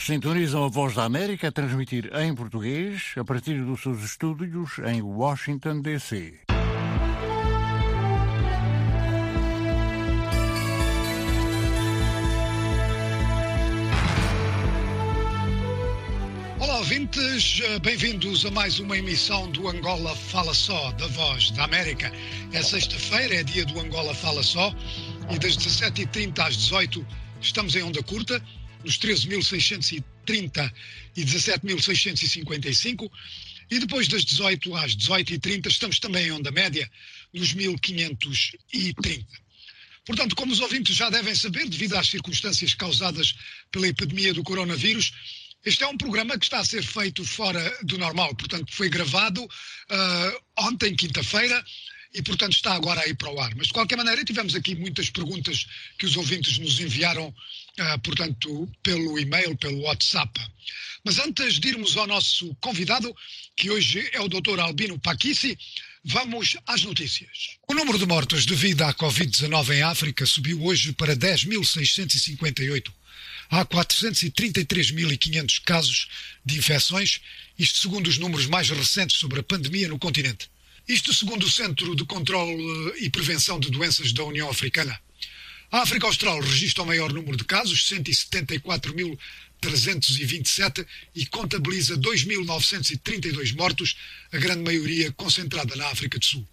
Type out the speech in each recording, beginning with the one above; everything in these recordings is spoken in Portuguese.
Sintonizam a Voz da América a transmitir em português a partir dos seus estúdios em Washington, D.C. Olá, ouvintes, bem-vindos a mais uma emissão do Angola Fala Só, da Voz da América. É sexta-feira, é dia do Angola Fala Só, e das 17h30 às 18 estamos em onda curta, nos 13.630 e 17.655, e depois das 18 às 18h30 estamos também em onda média, nos 1.530. Portanto, como os ouvintes já devem saber, devido às circunstâncias causadas pela epidemia do coronavírus, este é um programa que está a ser feito fora do normal. Portanto, foi gravado uh, ontem, quinta-feira, e, portanto, está agora aí para o ar. Mas, de qualquer maneira, tivemos aqui muitas perguntas que os ouvintes nos enviaram, portanto, pelo e-mail, pelo WhatsApp. Mas antes de irmos ao nosso convidado, que hoje é o Dr. Albino Paquissi, vamos às notícias. O número de mortos devido à Covid-19 em África subiu hoje para 10.658. Há 433.500 casos de infecções, isto segundo os números mais recentes sobre a pandemia no continente. Isto segundo o Centro de Controlo e Prevenção de Doenças da União Africana. A África Austral registra o maior número de casos, 174.327, e contabiliza 2.932 mortos, a grande maioria concentrada na África do Sul.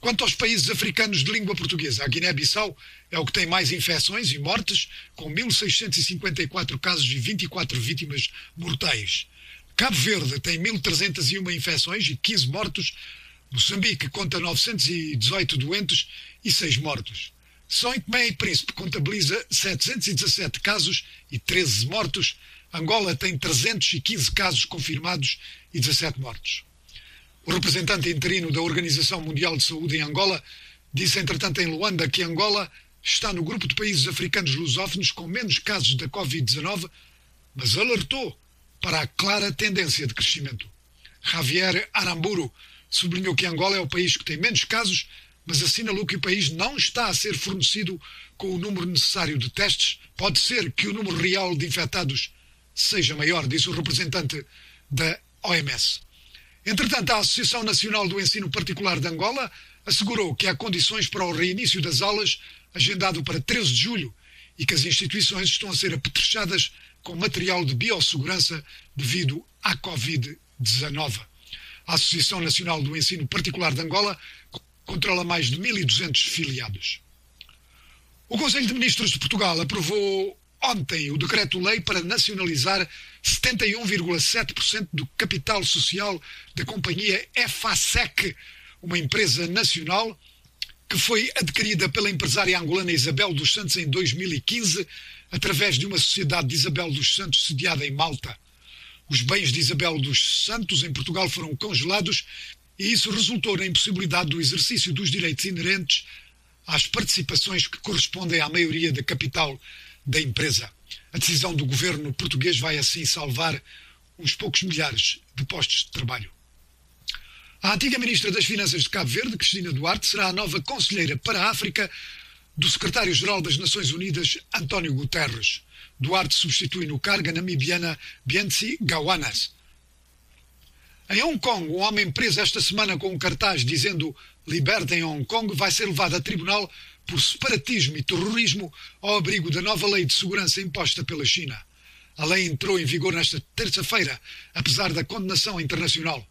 Quanto aos países africanos de língua portuguesa, a Guiné-Bissau é o que tem mais infecções e mortes, com 1.654 casos e 24 vítimas mortais. Cabo Verde tem 1.301 infecções e 15 mortos. Moçambique conta 918 doentes e 6 mortos. São Tomé e Príncipe contabiliza 717 casos e 13 mortos. Angola tem 315 casos confirmados e 17 mortos. O representante interino da Organização Mundial de Saúde em Angola disse, entretanto, em Luanda que Angola está no grupo de países africanos lusófonos com menos casos da Covid-19, mas alertou para a clara tendência de crescimento. Javier Aramburu sublinhou que Angola é o país que tem menos casos, mas assinalou que o país não está a ser fornecido com o número necessário de testes. Pode ser que o número real de infectados seja maior, disse o representante da OMS. Entretanto, a Associação Nacional do Ensino Particular de Angola assegurou que há condições para o reinício das aulas, agendado para 13 de julho, e que as instituições estão a ser apetrechadas com material de biossegurança devido à Covid-19. A Associação Nacional do Ensino Particular de Angola controla mais de 1.200 filiados. O Conselho de Ministros de Portugal aprovou ontem o decreto-lei para nacionalizar 71,7% do capital social da companhia EFASEC, uma empresa nacional que foi adquirida pela empresária angolana Isabel dos Santos em 2015, através de uma sociedade de Isabel dos Santos sediada em Malta. Os bens de Isabel dos Santos em Portugal foram congelados e isso resultou na impossibilidade do exercício dos direitos inerentes às participações que correspondem à maioria da capital da empresa. A decisão do governo português vai assim salvar uns poucos milhares de postos de trabalho. A antiga ministra das Finanças de Cabo Verde, Cristina Duarte, será a nova conselheira para a África do secretário-geral das Nações Unidas, António Guterres. Duarte substitui no cargo a namibiana Bianci Gawanas. Em Hong Kong, um homem preso esta semana com um cartaz dizendo Libertem Hong Kong vai ser levado a tribunal por separatismo e terrorismo ao abrigo da nova lei de segurança imposta pela China. A lei entrou em vigor nesta terça-feira, apesar da condenação internacional.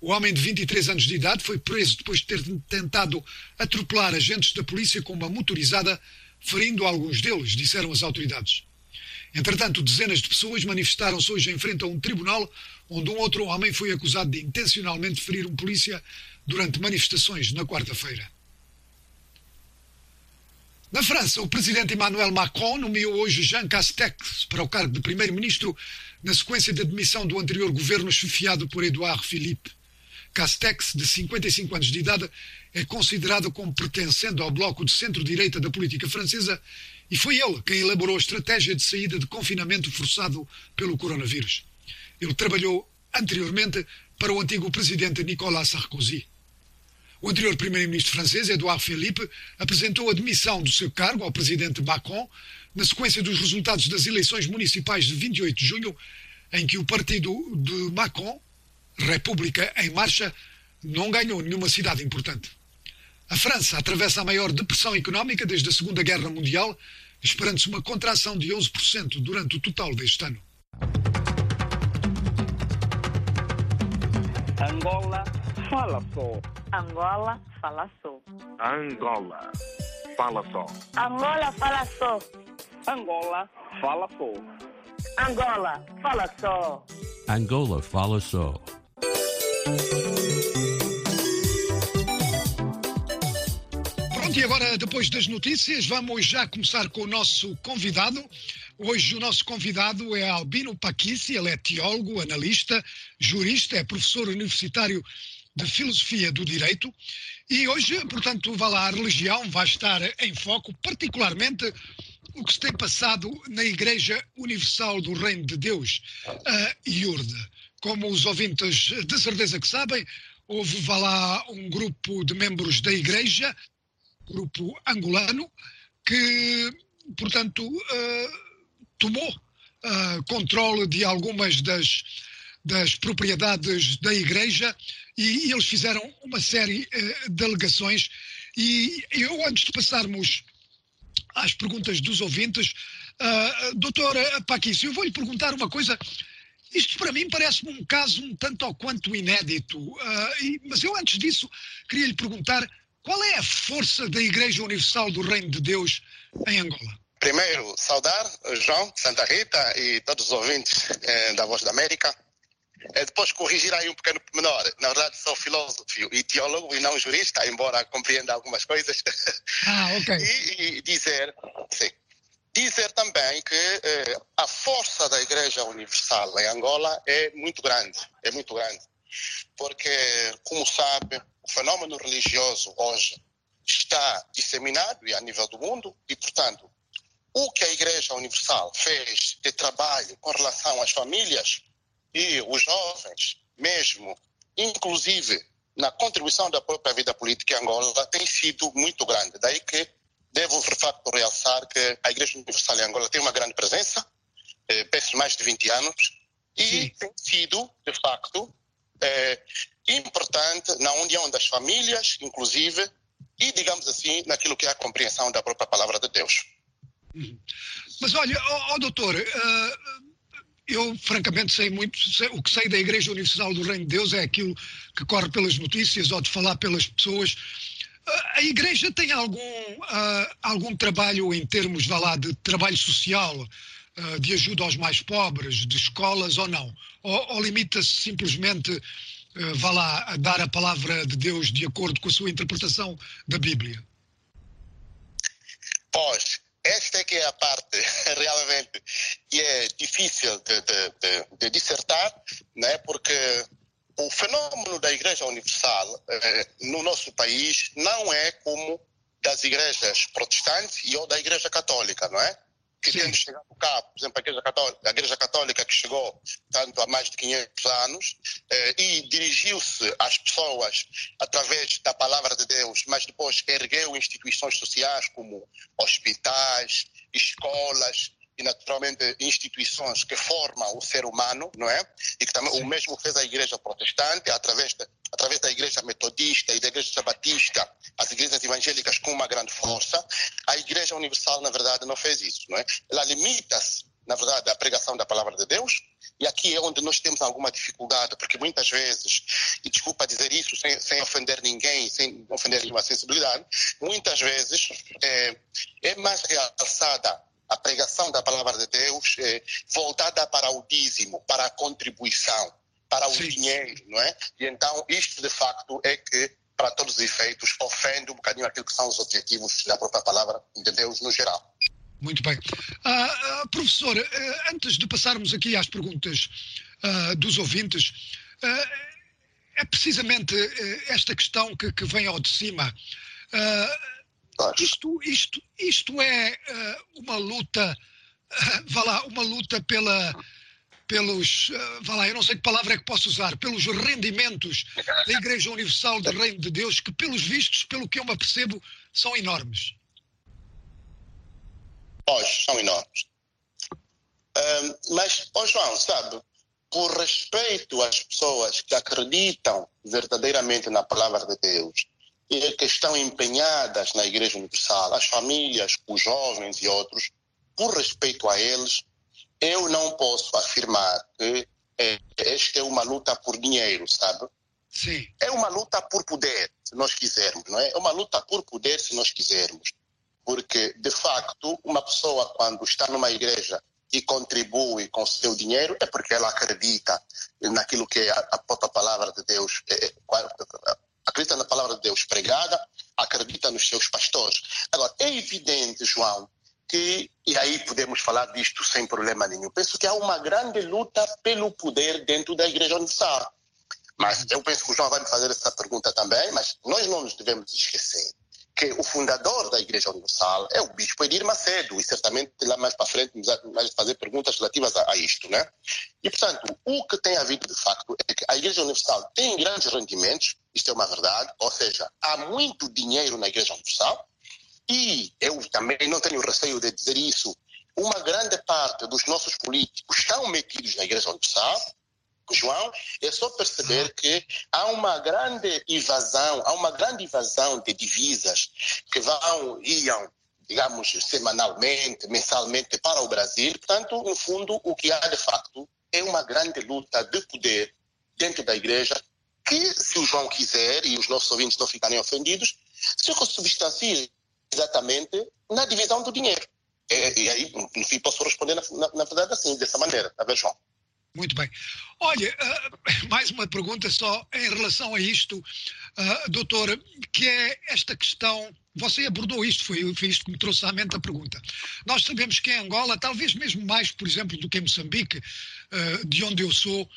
O homem de 23 anos de idade foi preso depois de ter tentado atropelar agentes da polícia com uma motorizada, ferindo alguns deles, disseram as autoridades. Entretanto, dezenas de pessoas manifestaram-se hoje em frente a um tribunal onde um outro homem foi acusado de intencionalmente ferir um polícia durante manifestações na quarta-feira. Na França, o presidente Emmanuel Macron nomeou hoje Jean Castex para o cargo de primeiro-ministro na sequência da demissão do anterior governo chefiado por Edouard Philippe. Castex, de 55 anos de idade, é considerado como pertencendo ao bloco de centro-direita da política francesa e foi ele quem elaborou a estratégia de saída de confinamento forçado pelo coronavírus. Ele trabalhou anteriormente para o antigo presidente Nicolas Sarkozy. O anterior primeiro-ministro francês, Edouard Philippe, apresentou a demissão do seu cargo ao presidente Macron na sequência dos resultados das eleições municipais de 28 de junho, em que o partido de Macron, República em Marcha, não ganhou nenhuma cidade importante. A França atravessa a maior depressão económica desde a Segunda Guerra Mundial, esperando-se uma contração de 11% durante o total deste ano. Angola fala só. Angola fala só. Angola fala só. Angola fala só. Angola fala só. Angola fala só. Angola fala só. E agora, depois das notícias, vamos já começar com o nosso convidado. Hoje o nosso convidado é Albino Paquissi, ele é teólogo, analista, jurista, é professor universitário de Filosofia do Direito e hoje, portanto, vai lá, a religião vai estar em foco, particularmente o que se tem passado na Igreja Universal do Reino de Deus, a IURD. Como os ouvintes de certeza que sabem, houve, vá lá, um grupo de membros da Igreja, grupo angolano, que, portanto, uh, tomou uh, controle de algumas das, das propriedades da Igreja e, e eles fizeram uma série uh, de alegações. E eu, antes de passarmos às perguntas dos ouvintes, uh, doutora Paquício, eu vou-lhe perguntar uma coisa. Isto para mim parece-me um caso um tanto ou quanto inédito, uh, e, mas eu antes disso queria lhe perguntar qual é a força da Igreja Universal do Reino de Deus em Angola? Primeiro, saudar João, Santa Rita e todos os ouvintes eh, da Voz da América. Eh, depois, corrigir aí um pequeno menor. Na verdade, sou filósofo e teólogo e não jurista, embora compreenda algumas coisas. Ah, ok. e, e dizer, sim, dizer também que eh, a força da Igreja Universal em Angola é muito grande, é muito grande. Porque, como sabe, o fenômeno religioso hoje está disseminado e a nível do mundo e, portanto, o que a Igreja Universal fez de trabalho com relação às famílias e os jovens, mesmo, inclusive na contribuição da própria vida política em Angola, tem sido muito grande. Daí que devo, de facto, realçar que a Igreja Universal em Angola tem uma grande presença, eh, penso mais de 20 anos, e Sim. tem sido, de facto, eh, importante na união das famílias, inclusive, e, digamos assim, naquilo que é a compreensão da própria palavra de Deus. Mas olha, ó, doutor, eh, eu francamente sei muito, sei- o que sei da Igreja Universal do Reino de Deus é aquilo que corre pelas notícias ou de falar pelas pessoas. Eh, a Igreja tem algum, ah, algum trabalho em termos, vá lá, de trabalho social, de ajuda aos mais pobres, de escolas ou não? Ou, ou limita-se simplesmente, ah, vá lá, a dar a palavra de Deus de acordo com a sua interpretação da Bíblia? Pois, esta é que é a parte realmente que é difícil de, de, de, de dissertar, né? porque o fenômeno da Igreja Universal eh, no nosso país não é como das igrejas protestantes e ou da Igreja Católica, não é? Que Sim. tendo chegado cá, por exemplo, a Igreja Católica, a Igreja Católica que chegou tanto há mais de 500 anos eh, e dirigiu-se às pessoas através da palavra de Deus, mas depois ergueu instituições sociais como hospitais, escolas e naturalmente instituições que formam o ser humano, não é? E que também o mesmo fez a Igreja Protestante através da, através da Igreja Metodista e da Igreja Batista, as igrejas evangélicas com uma grande força. A Igreja Universal, na verdade, não fez isso, não é? Ela limita-se, na verdade, à pregação da palavra de Deus. E aqui é onde nós temos alguma dificuldade, porque muitas vezes, e desculpa dizer isso sem, sem ofender ninguém, sem ofender nenhuma sensibilidade, muitas vezes é, é mais realçada a pregação da palavra de Deus é, voltada para o dízimo, para a contribuição, para o Sim. dinheiro, não é? E então isto de facto é que, para todos os efeitos, ofende um bocadinho aquilo que são os objetivos da própria palavra de Deus no geral. Muito bem. Ah, professor, ah, antes de passarmos aqui às perguntas ah, dos ouvintes, é precisamente ah, esta questão que, que vem ao de cima. Pois. Isto, isto, isto é ah, uma luta, ah, vá lá, uma luta pela, pelos, eh, vá lá, eu não sei que palavra é que posso usar, pelos rendimentos da Igreja Universal do Reino de Deus, que pelos vistos, pelo que eu me apercebo, são enormes. Pois, são enormes. Mas, ó João, sabe, por respeito às pessoas que acreditam verdadeiramente na palavra de Deus que estão empenhadas na Igreja Universal, as famílias, os jovens e outros, por respeito a eles, eu não posso afirmar que eh, esta é uma luta por dinheiro, sabe? Sim. É uma luta por poder, se nós quisermos, não é? É uma luta por poder, se nós quisermos. Porque, de facto, uma pessoa, quando está numa igreja e contribui com o seu dinheiro, é porque ela acredita naquilo que é a, a própria palavra de Deus, é, é, acredita na palavra de Deus pregada, acredita nos seus pastores. Agora, é evidente, João, que, e aí podemos falar disto sem problema nenhum, penso que há uma grande luta pelo poder dentro da Igreja Universal. Mas eu penso que o João vai me fazer essa pergunta também, mas nós não nos devemos esquecer que o fundador da Igreja Universal é o Bispo Edir Macedo, e certamente lá mais para frente vai fazer perguntas relativas a, a isto, né? E, portanto, o que tem havido de facto é que a Igreja Universal tem grandes rendimentos, isto é uma verdade, ou seja, há muito dinheiro na Igreja Universal, e eu também não tenho receio de dizer isso, uma grande parte dos nossos políticos estão metidos na Igreja Universal, João, é só perceber que há uma grande invasão, há uma grande invasão de divisas que vão, iam, digamos, semanalmente, mensalmente para o Brasil. Portanto, no fundo, o que há de facto é uma grande luta de poder dentro da igreja que, se o João quiser e os nossos ouvintes não ficarem ofendidos, se substancia exatamente na divisão do dinheiro. É, e aí, fim, posso responder, na, na, na verdade, assim, dessa maneira. Tá bem, João? Muito bem. Olha, uh, mais uma pergunta só em relação a isto, uh, doutor, que é esta questão. Você abordou isto, foi, foi isto que me trouxe à mente a pergunta. Nós sabemos que em Angola, talvez mesmo mais, por exemplo, do que em Moçambique, uh, de onde eu sou, a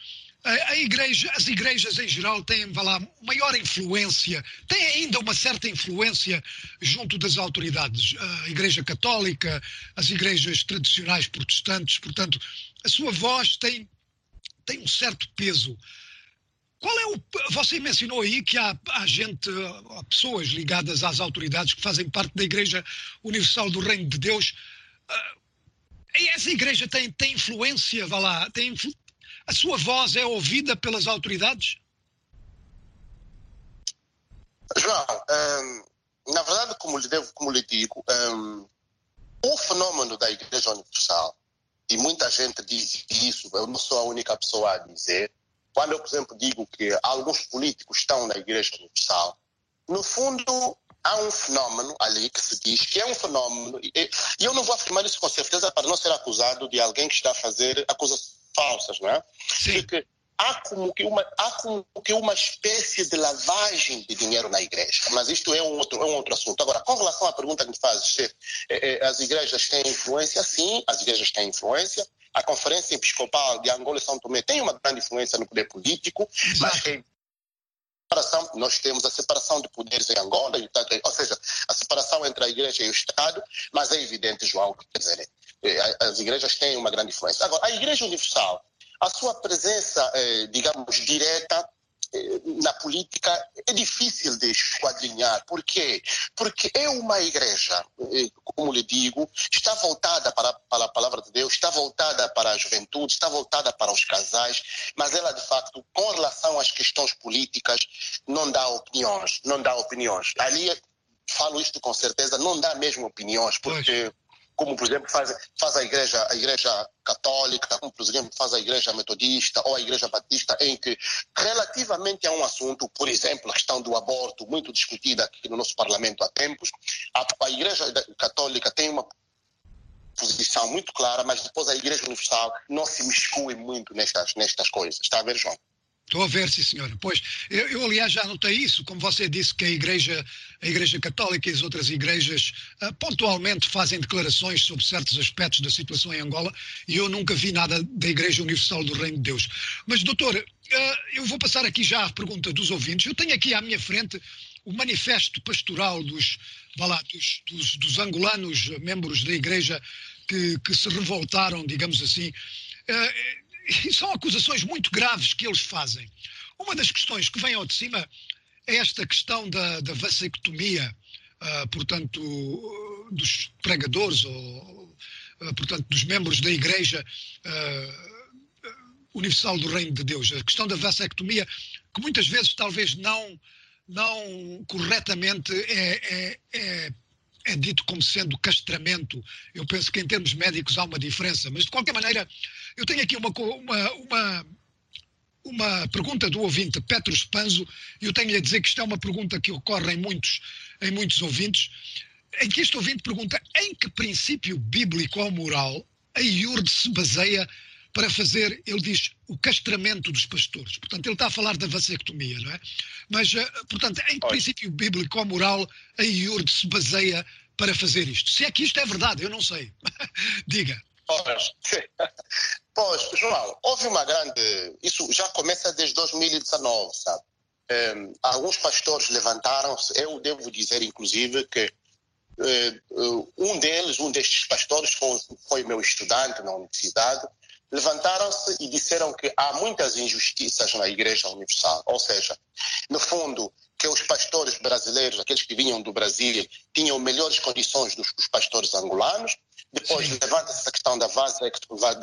igreja, as igrejas em geral têm lá, maior influência, têm ainda uma certa influência junto das autoridades. A Igreja Católica, as igrejas tradicionais protestantes, portanto, a sua voz tem tem um certo peso. Qual é o. Você mencionou aí que há, há gente, há pessoas ligadas às autoridades que fazem parte da Igreja Universal do Reino de Deus. Uh, essa igreja tem, tem influência, vá lá, tem. A sua voz é ouvida pelas autoridades? João, um, na verdade, como lhe, devo, como lhe digo, um, o fenômeno da Igreja Universal e muita gente diz isso, eu não sou a única pessoa a dizer. Quando eu, por exemplo, digo que alguns políticos estão na Igreja Universal, no fundo há um fenômeno ali que se diz que é um fenômeno, e eu não vou afirmar isso com certeza para não ser acusado de alguém que está a fazer acusações falsas, não é? Sim. Porque há como, que uma, há como que uma espécie de lavagem de dinheiro na igreja. Mas isto é um outro, é um outro assunto. Agora, com relação à pergunta que me fazes, se eh, eh, as igrejas têm influência, sim, as igrejas têm influência. A Conferência Episcopal de Angola e São Tomé tem uma grande influência no poder político, mas é separação, nós temos a separação de poderes em Angola, ou seja, a separação entre a igreja e o Estado, mas é evidente, João, quer dizer, as igrejas têm uma grande influência. Agora, a Igreja Universal, a sua presença, eh, digamos, direta eh, na política é difícil de esquadrinhar. Por quê? Porque é uma igreja, como lhe digo, está voltada para, para a palavra de Deus, está voltada para a juventude, está voltada para os casais, mas ela, de facto, com relação às questões políticas, não dá opiniões, não dá opiniões. Ali, falo isto com certeza, não dá mesmo opiniões, porque... Pois como por exemplo faz, faz a igreja a igreja católica, como por exemplo faz a igreja metodista ou a igreja batista, em que relativamente a um assunto, por exemplo a questão do aborto muito discutida aqui no nosso parlamento há tempos, a, a igreja católica tem uma posição muito clara, mas depois a igreja universal não se miscui muito nestas nestas coisas, está a ver João? Estou a ver, sim, senhora. Pois, eu, eu, aliás, já notei isso, como você disse que a Igreja, a igreja Católica e as outras igrejas uh, pontualmente fazem declarações sobre certos aspectos da situação em Angola e eu nunca vi nada da Igreja Universal do Reino de Deus. Mas, doutor, uh, eu vou passar aqui já à pergunta dos ouvintes. Eu tenho aqui à minha frente o manifesto pastoral dos, lá, dos, dos, dos angolanos, membros da Igreja, que, que, se revoltaram, digamos assim. Uh, e são acusações muito graves que eles fazem. Uma das questões que vem ao de cima é esta questão da, da vasectomia, uh, portanto, dos pregadores ou, uh, portanto, dos membros da Igreja uh, Universal do Reino de Deus. A questão da vasectomia, que muitas vezes talvez não, não corretamente é, é, é é dito como sendo castramento. Eu penso que em termos médicos há uma diferença, mas de qualquer maneira, eu tenho aqui uma, uma, uma, uma pergunta do ouvinte Petros Panzo, e eu tenho-lhe a dizer que isto é uma pergunta que ocorre em muitos, em muitos ouvintes, em que este ouvinte pergunta em que princípio bíblico ou moral a IURD se baseia para fazer, ele diz, o castramento dos pastores. Portanto, ele está a falar da vasectomia, não é? Mas, eh, portanto, em que princípio bíblico ou moral a IURD se baseia para fazer isto? Se é que isto é verdade, eu não sei. Diga. Pois, João, houve uma grande. Isso já começa desde 2019, sabe? Um, ehm, alguns pastores levantaram-se, eu devo dizer, inclusive, que uh, um deles, um destes pastores, foi, foi meu estudante na universidade, levantaram-se e disseram que há muitas injustiças na Igreja Universal. Ou seja, no fundo, que os pastores brasileiros, aqueles que vinham do Brasil, tinham melhores condições do que os pastores angolanos. Depois levanta-se essa questão da,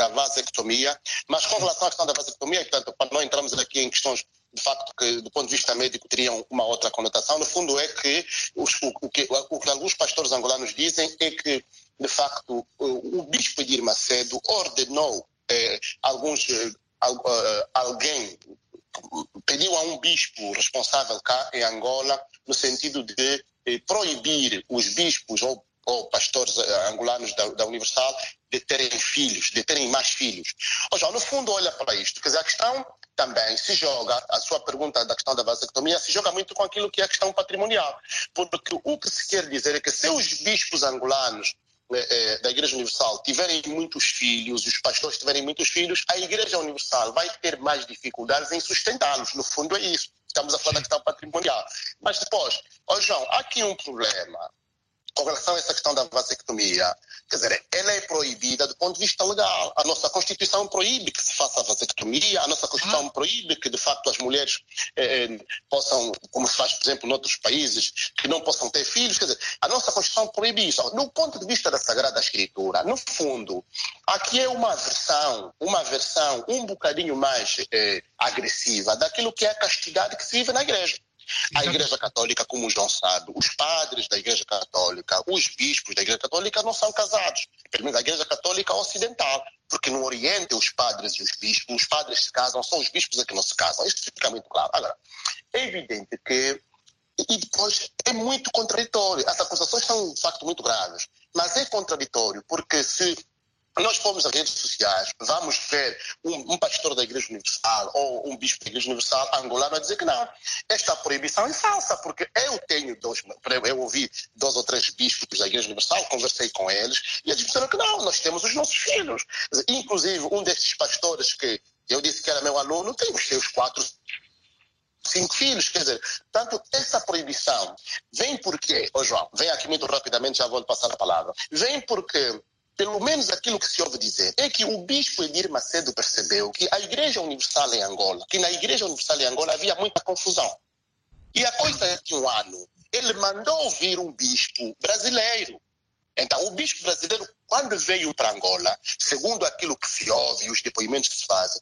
vasectomia. Mas com relação à questão da vasectomia, portanto, para não entrarmos aqui em questões de facto que do ponto de vista médico teriam uma outra conotação, no fundo é que os, o, o, que, o que alguns pastores angolanos dizem é que, de facto, o, o bispo Edir Macedo ordenou eh, alguns, eh, eh alguém pediu a um bispo responsável cá em Angola no sentido de eh, proibir os bispos ou, ou pastores angolanos da, da, Universal de terem filhos, de terem mais filhos. Ou no fundo, olha para isto. Quer dizer, a questão também se joga, a sua pergunta da questão da vasectomia se joga muito com aquilo que é a questão patrimonial. Porque o que se quer dizer é que se os bispos angolanos é, da Igreja Universal tiverem muitos filhos e os pastores tiverem muitos filhos, a Igreja Universal vai ter mais dificuldades em sustentá-los. No fundo, é isso. Estamos a falar da questão patrimonial. Mas depois, ó João, há aqui um problema com relação a essa questão da vasectomia, quer dizer, ela é proibida do ponto de vista legal. A nossa Constituição proíbe que se faça a vasectomia, a nossa Constituição ah. proíbe que, de facto, as mulheres eh, eh, possam, como se faz, por exemplo, em outros países, que não possam ter filhos. Quer dizer, a nossa Constituição proíbe isso. Do ponto de vista da Sagrada Escritura, no fundo, aqui é uma versão, uma versão um bocadinho mais eh, agressiva daquilo que é a castidade que se vive na igreja. A Igreja Católica, como o João sabe, os padres da Igreja Católica, os bispos da Igreja Católica não são casados, pelo menos a Igreja Católica Ocidental, porque no Oriente os padres e os bispos, os padres se casam, são os bispos é que não se casam. Isso fica muito claro. Agora, é evidente que e depois é muito contraditório. As acusações são, de facto, muito graves. Mas é contraditório, porque se nós fomos às redes sociais, vamos ver um, um, pastor da Igreja Universal ou um bispo da Igreja Universal angolano a dizer que não, esta proibição é falsa, porque eu tenho dois, eu ouvi dois ou três bispos da Igreja Universal, conversei com eles e eles disseram que não, nós temos os nossos filhos. Inclusive, um desses pastores que eu disse que era meu aluno tem os seus quatro cinco filhos, quer dizer, tanto essa proibição vem porque, ô João, vem aqui muito rapidamente, já vou passar a palavra, vem porque pelo menos aquilo que se ouve dizer, é que o bispo Edir Macedo percebeu que a Igreja Universal em Angola, que na Igreja Universal em Angola havia muita confusão. E a coisa de um ano, ele mandou vir um bispo brasileiro. Então, o bispo brasileiro, quando veio para Angola, segundo aquilo que se ouve e os depoimentos que se fazem,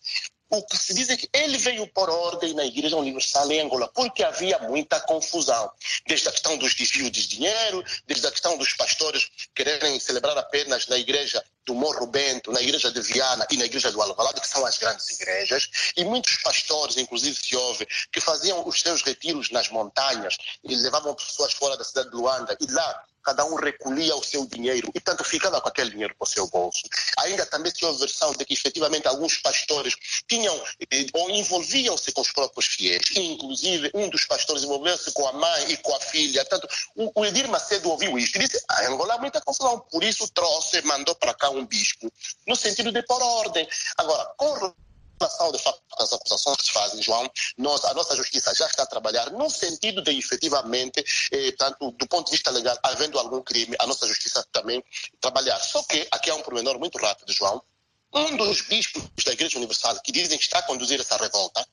o que se diz é que ele veio por ordem na Igreja Universal em Angola, porque havia muita confusão. Desde a questão dos desvios de dinheiro, desde a questão dos pastores quererem celebrar apenas na Igreja do Morro Bento, na Igreja de Viana e na Igreja do Alvalade, que são as grandes igrejas. E muitos pastores, inclusive se ouve, que faziam os seus retiros nas montanhas e levavam pessoas fora da cidade de Luanda e lá cada um recolhia o seu dinheiro e, tanto ficava com aquele dinheiro para o seu bolso. Ainda também tinha a versão de que, efetivamente, alguns pastores tinham eh, ou envolviam-se com os próprios fiéis. Inclusive, um dos pastores envolveu-se com a mãe e com a filha. Tanto, o, o Edir Macedo ouviu isto e disse: ah, Angola há muita confusão. Por isso trouxe, mandou para cá um bispo, no sentido de pôr ordem. Agora, com relação, de facto, às acusações que se fazem, João, nós, a nossa justiça já está a trabalhar no sentido de, efetivamente, eh, tanto do ponto de vista legal, havendo algum crime, a nossa justiça também trabalhar. Só que aqui há um pormenor muito rápido, João, um dos bispos da Igreja Universal que dizem que está a conduzir essa revolta,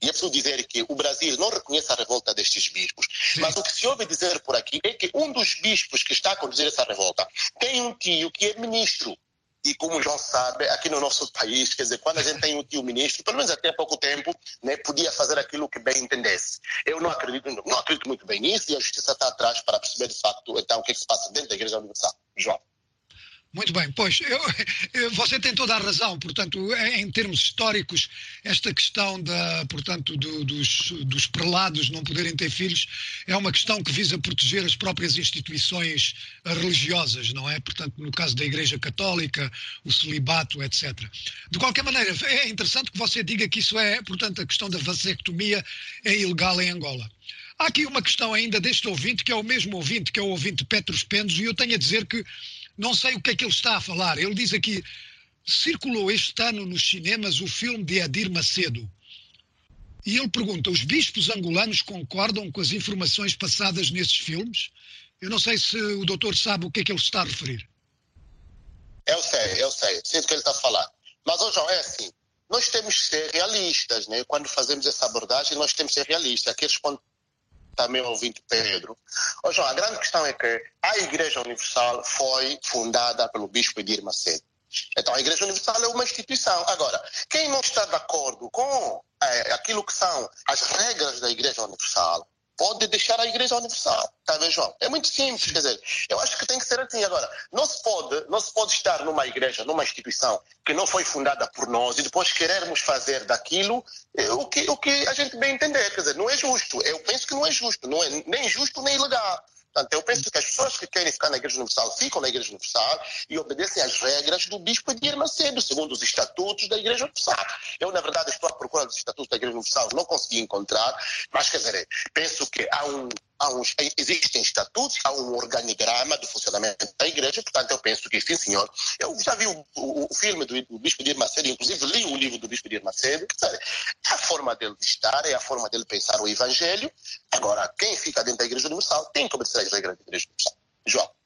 e é preciso dizer que o Brasil não reconhece a revolta destes bispos, mas o que se ouve dizer por aqui é que um dos bispos que está a conduzir essa revolta tem um tio que é ministro. E como João sabe, aqui no nosso país, quer dizer, quando a gente tem um tio ministro, pelo menos até há pouco tempo, né, podia fazer aquilo que bem entendesse. Eu não acredito, não acredito muito bem nisso e a justiça está atrás para perceber de facto então o que, é que se passa dentro da Igreja Universal. João. Muito bem, pois eu, você tem toda a razão. Portanto, em termos históricos, esta questão da, portanto, do, dos, dos prelados não poderem ter filhos é uma questão que visa proteger as próprias instituições religiosas, não é? Portanto, no caso da Igreja Católica, o celibato, etc. De qualquer maneira, é interessante que você diga que isso é, portanto, a questão da vasectomia é ilegal em Angola. Há aqui uma questão ainda deste ouvinte, que é o mesmo ouvinte, que é o ouvinte Petros Pendos, e eu tenho a dizer que não sei o que é que ele está a falar. Ele diz aqui: circulou este ano nos cinemas o filme de Adir Macedo. E ele pergunta: os bispos angolanos concordam com as informações passadas nesses filmes? Eu não sei se o doutor sabe o que é que ele está a referir. Eu sei, eu sei, sei do que ele está a falar. Mas, ô João, é assim: nós temos que ser realistas, né? Quando fazemos essa abordagem, nós temos que ser realistas. Aqueles pontos também ouvinte Pedro. Oh, João, a grande questão é que a Igreja Universal foi fundada pelo Bispo Edir Macedo. Então, a Igreja Universal é uma instituição. Agora, quem não está de acordo com é, aquilo que são as regras da Igreja Universal, pode deixar a Igreja Universal. Tá vendo, João? É muito simples, quer dizer, eu acho que tem que ser assim. Agora, não se pode, não se pode estar numa igreja, numa instituição que não foi fundada por nós e depois querermos fazer daquilo eh, o que, o que a gente bem entender. Quer dizer, não é justo. Eu penso que não é justo. Não é nem justo nem ilegal. Portanto, eu penso que as pessoas que querem ficar na Igreja Universal ficam na Igreja Universal e obedecem às regras do Bispo Edir Macedo, segundo os estatutos da Igreja Universal. Eu, na verdade, estou à procura dos estatutos da Igreja Universal, não consegui encontrar, mas, quer dizer, penso que há um, uns, existem estatutos, há um organigrama do funcionamento da igreja, portanto eu penso que sim, senhor. Eu já vi o, o, o filme do, do Bispo Dir Macedo, inclusive li o livro do Bispo Dir Macedo, é a forma dele de estar, é a forma dele pensar o evangelho. Agora, quem fica dentro da igreja universal tem que obedecer da igreja universal. João.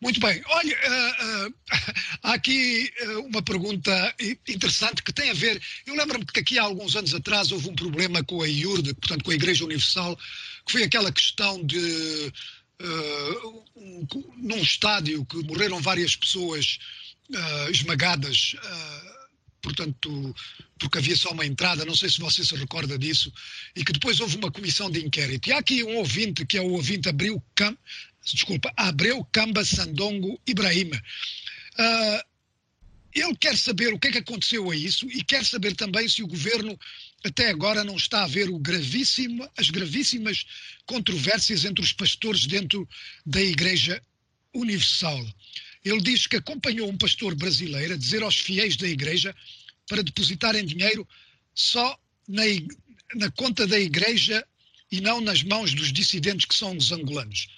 Muito bem. Olha, uh, uh, há aqui uh, uma pergunta interessante que tem a ver. Eu lembro-me que aqui há alguns anos atrás houve um problema com a IURD, portanto com a Igreja Universal, que foi aquela questão de. Um, num estádio que morreram várias pessoas esmagadas portanto, porque havia só uma entrada, não sei se você se recorda disso, e que depois houve uma comissão de inquérito. E há aqui um ouvinte, que é o ouvinte Abreu, Cam, desculpa, Abreu Camba Sandongo Ibrahim. Uh, ele quer saber o que é que aconteceu a isso e quer saber também se o governo até agora não está a ver gravíssimo, as gravíssimas controvérsias entre os pastores dentro da Igreja Universal. Ele diz que acompanhou um pastor brasileiro a dizer aos fiéis da igreja para depositarem dinheiro só na, na conta da igreja e não nas mãos dos dissidentes que são os angolanos.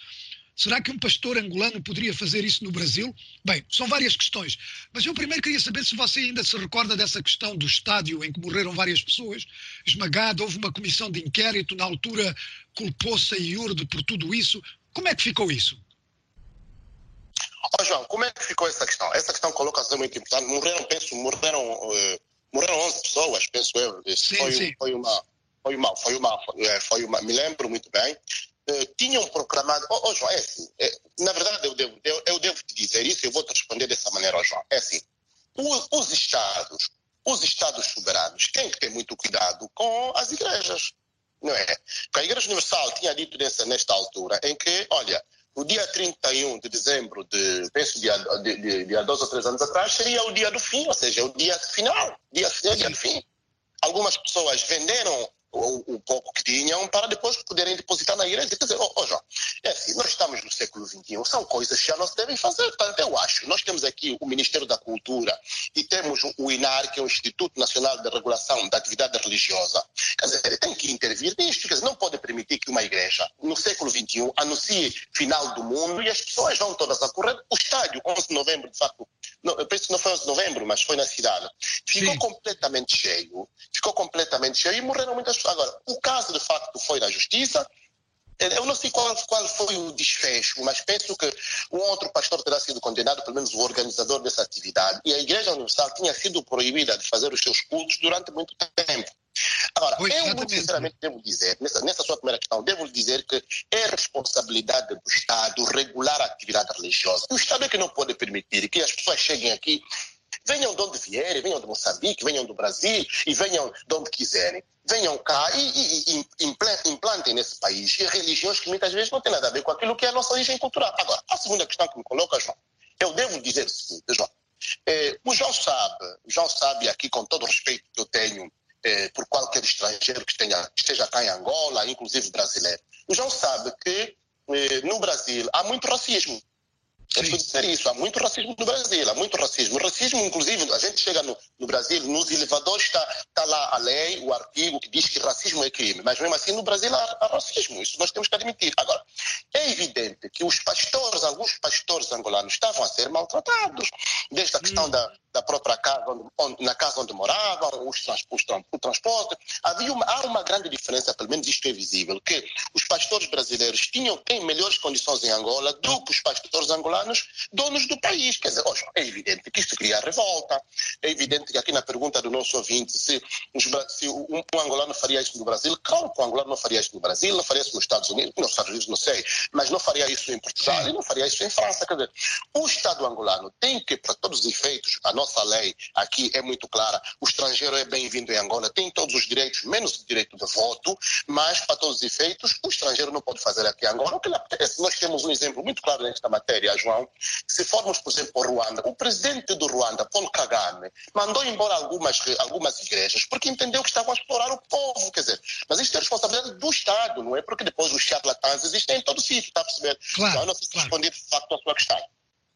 Será que um pastor angolano poderia fazer isso no Brasil? Bem, são várias questões. Mas eu primeiro queria saber se você ainda se recorda dessa questão do estádio em que morreram várias pessoas, esmagado, houve uma comissão de inquérito, na altura culpou-se a IURD por tudo isso. Como é que ficou isso? Ó, João, como é que ficou essa questão? Essa questão coloca-se muito importante. Morreram, penso, morreram, uh, morreram 11 pessoas, penso eu. Sim, foi, sim. foi uma, foi uma, foi uma, foi, foi uma, me lembro muito bem. Uh, tinham proclamado, oh, oh, João, é assim, é, na verdade eu devo, eu, eu, devo te dizer isso, eu vou te responder dessa maneira, ó, João. É assim, os, os Estados, os Estados soberanos têm que ter muito cuidado com as igrejas, não é? Porque a Igreja Universal tinha dito nessa, nesta altura em que, olha, o dia 31 de dezembro de, penso, de, de, de, de há dois ou três anos atrás, seria o dia do fim, ou seja, o dia final, dia, dia do fim. Algumas pessoas venderam o, o, pouco que tinham para depois poderem depositar na igreja. Dizer, oh, oh João, é assim, nós estamos no século XXI, são coisas que já não se devem fazer. Eu acho, nós temos aqui o Ministério da Cultura e temos o INAR, que é o Instituto Nacional de Regulação da Atividade Religiosa. Quer dizer, ele tem que intervir nisto, quer dizer, não pode permitir que uma igreja, no século XXI, anuncie final do mundo e as pessoas vão todas a correr. O estádio, 11 de novembro, de facto, não, eu penso que não foi 11 de novembro, mas foi na cidade, ficou Sim. completamente cheio, ficou completamente cheio e morreram muitas pessoas. Agora, o caso de facto foi na justiça, Eu não sei qual, qual foi o desfecho, mas penso que um outro pastor terá sido condenado, pelo menos o organizador dessa atividade, e a Igreja Universal tinha sido proibida de fazer os seus cultos durante muito tempo. Agora, Pois, eu muito sinceramente devo dizer, nessa, nessa sua primeira questão, devo dizer que é responsabilidade do Estado regular a atividade religiosa. O Estado é que não pode permitir que as pessoas cheguem aqui, venham de onde vierem, venham de Moçambique, venham do Brasil e venham de onde quiserem. Venham cá e, e- e impla- implantem nesse país religiões que muitas vezes não têm nada a ver com aquilo que é a nossa origem cultural. Agora, a segunda questão que me coloca, João, eu devo dizer o seguinte, João. Eh, o João sabe, o João sabe aqui com todo o respeito que eu tenho eh, por qualquer estrangeiro que, tenha, esteja cá em Angola, inclusive brasileiro. O João sabe que eh, no Brasil há muito racismo. Eu Sim. a dizer isso, há muito racismo no Brasil, há muito racismo. O racismo, inclusive, a gente chega no, no Brasil, nos elevadores está está lá a lei, o artigo que diz que racismo é crime, mas mesmo assim no Brasil há, há racismo, isso nós temos que admitir. Agora, é evidente que os pastores, alguns pastores angolanos estavam a ser maltratados, desde a questão da, da própria casa, onde, onde- na casa onde moravam, os, trans, os tran- o transporte. Havia uma, há uma grande diferença, pelo menos isto é visível, que os pastores brasileiros tinham, têm melhores condições em Angola do que os pastores angolanos, donos do país. Quer dizer, é evidente que isto cria revolta, é evidente que aqui na pergunta do nosso ouvinte, se, se um, um angolano faria isso no Brasil, claro que o angolano não faria isso no Brasil, não faria isso nos Estados Unidos, nos Estados Unidos não sei, mas não faria isso em Portugal e não faria isso em França. Quer dizer, o Estado angolano tem que, para todos os efeitos, a nossa lei aqui é muito clara, o estrangeiro é bem-vindo em Angola, tem todos os direitos, menos o direito de voto, mas para todos os efeitos, o estrangeiro não pode fazer aqui em Angola o que lhe apetece. Nós temos um exemplo muito claro nesta matéria, João. Se formos, por exemplo, para o Ruanda, o presidente do Ruanda, Paul Kagame, mandou embora algumas, algumas igrejas porque entendeu que estavam a explorar o povo, quer dizer, mas isto é responsabilidade do Estado, não é? Porque depois os charlatãs existem em todo sítio, está a perceber? Claro, Então, eu não sei se claro. responder de facto à sua questão.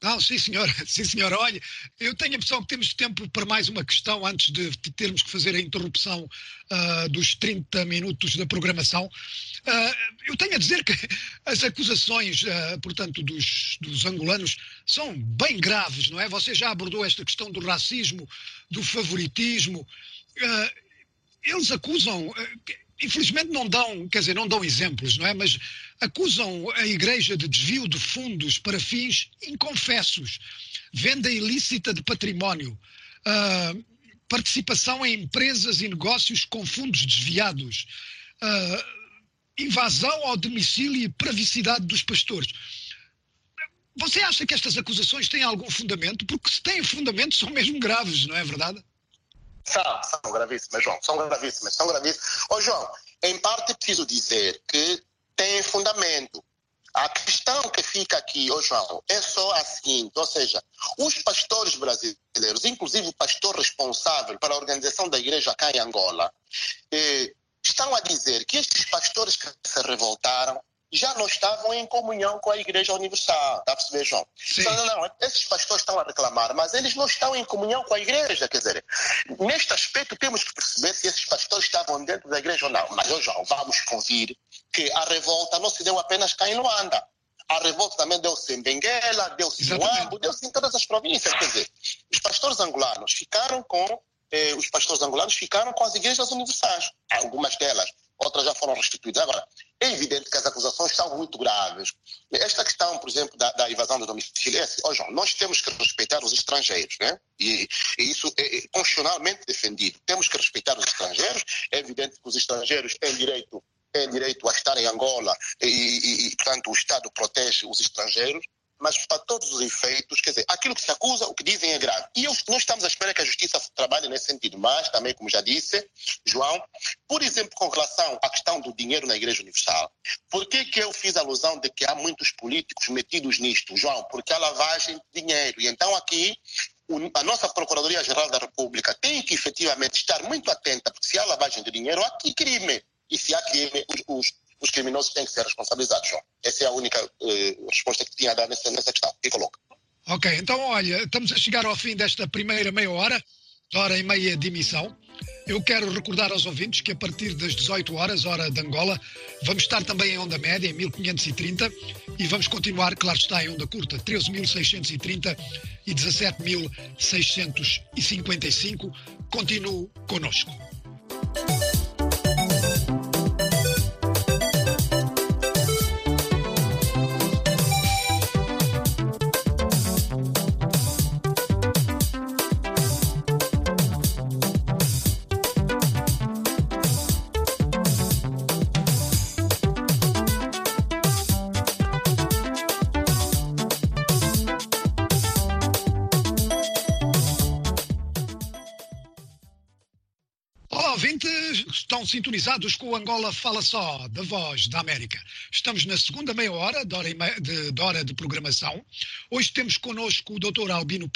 Não, sim, senhora. Sim, senhora. Olha, eu tenho a impressão que temos tempo para mais uma questão antes de, termos que fazer a interrupção ah, dos 30 minutos da programação. Ah, eu tenho a dizer que as acusações, ah, portanto, dos, dos angolanos são bem graves, não é? Você já abordou esta questão do racismo, do favoritismo. Eles acusam, infelizmente não dão, quer dizer, não dão exemplos, não é? Mas acusam a Igreja de desvio de fundos para fins inconfessos, venda ilícita de património, ah, participação em empresas e negócios com fundos desviados, ah, invasão ao domicílio e privacidade dos pastores. Você acha que estas acusações têm algum fundamento? Porque se têm fundamento, são mesmo graves, não é verdade? São, são gravíssimas, João, são gravíssimas, são gravíssimas. Ô, João, em parte preciso dizer que tem fundamento. A questão que fica aqui, ô João, é só a seguinte, ou seja, os pastores brasileiros, inclusive o pastor responsável para a organização da igreja cá em Angola, eh, estão a dizer que estes pastores que se revoltaram já não estavam em comunhão com a Igreja Universal. Está a perceber, João? Sim. Não. Esses pastores estão a reclamar, mas eles não estão em comunhão com a Igreja. Quer dizer, neste aspecto temos que perceber se esses pastores estavam dentro da Igreja ou não. Mas, João, vamos convir que a revolta não se deu apenas cá em Luanda. A revolta também deu-se em Benguela, deu-se em Exatamente. Uambo, deu-se em todas as províncias. Quer dizer, os pastores angolanos ficaram com eh, os pastores angolanos ficaram com as igrejas universais, algumas delas, outras já foram restituídas. Agora, é evidente que as acusações são muito graves. Esta questão, por exemplo, da, da invasão do domicílio, é assim, ó, João, nós temos que respeitar os estrangeiros, né? E, e isso é, é constitucionalmente defendido. Temos que respeitar os estrangeiros. É evidente que os estrangeiros têm direito têm direito a estar em Angola e, e, e, portanto, o Estado protege os estrangeiros mas para todos os efeitos, quer dizer, aquilo que se acusa, o que dizem é grave. E eu, nós estamos à espera que a justiça trabalhe nesse sentido. Mas, também, como já disse, João, por exemplo, com relação à questão do dinheiro na Igreja Universal, por que, que eu fiz alusão de que há muitos políticos metidos nisto, João? Porque há lavagem de dinheiro. E então aqui a nossa Procuradoria-Geral da República tem que efetivamente estar muito atenta, porque se há lavagem de dinheiro, há crime. E se há crime, os, os- os criminosos têm que ser responsabilizados, João. Essa é a única eh, resposta que tinha a dar nessa, nessa questão. E coloca. Ok, então olha, estamos a chegar ao fim desta primeira meia hora, hora e meia de emissão. Eu quero recordar aos ouvintes que a partir das 18 horas, hora de Angola, vamos estar também em onda média, em 1530, e vamos continuar, claro está, em onda curta, 13.630 e 17.655. Continue conosco. Estão sintonizados com o Angola Fala Só, da Voz da América. Estamos na segunda meia hora de hora, de, de, hora de programação. Hoje temos connosco o Dr. Albino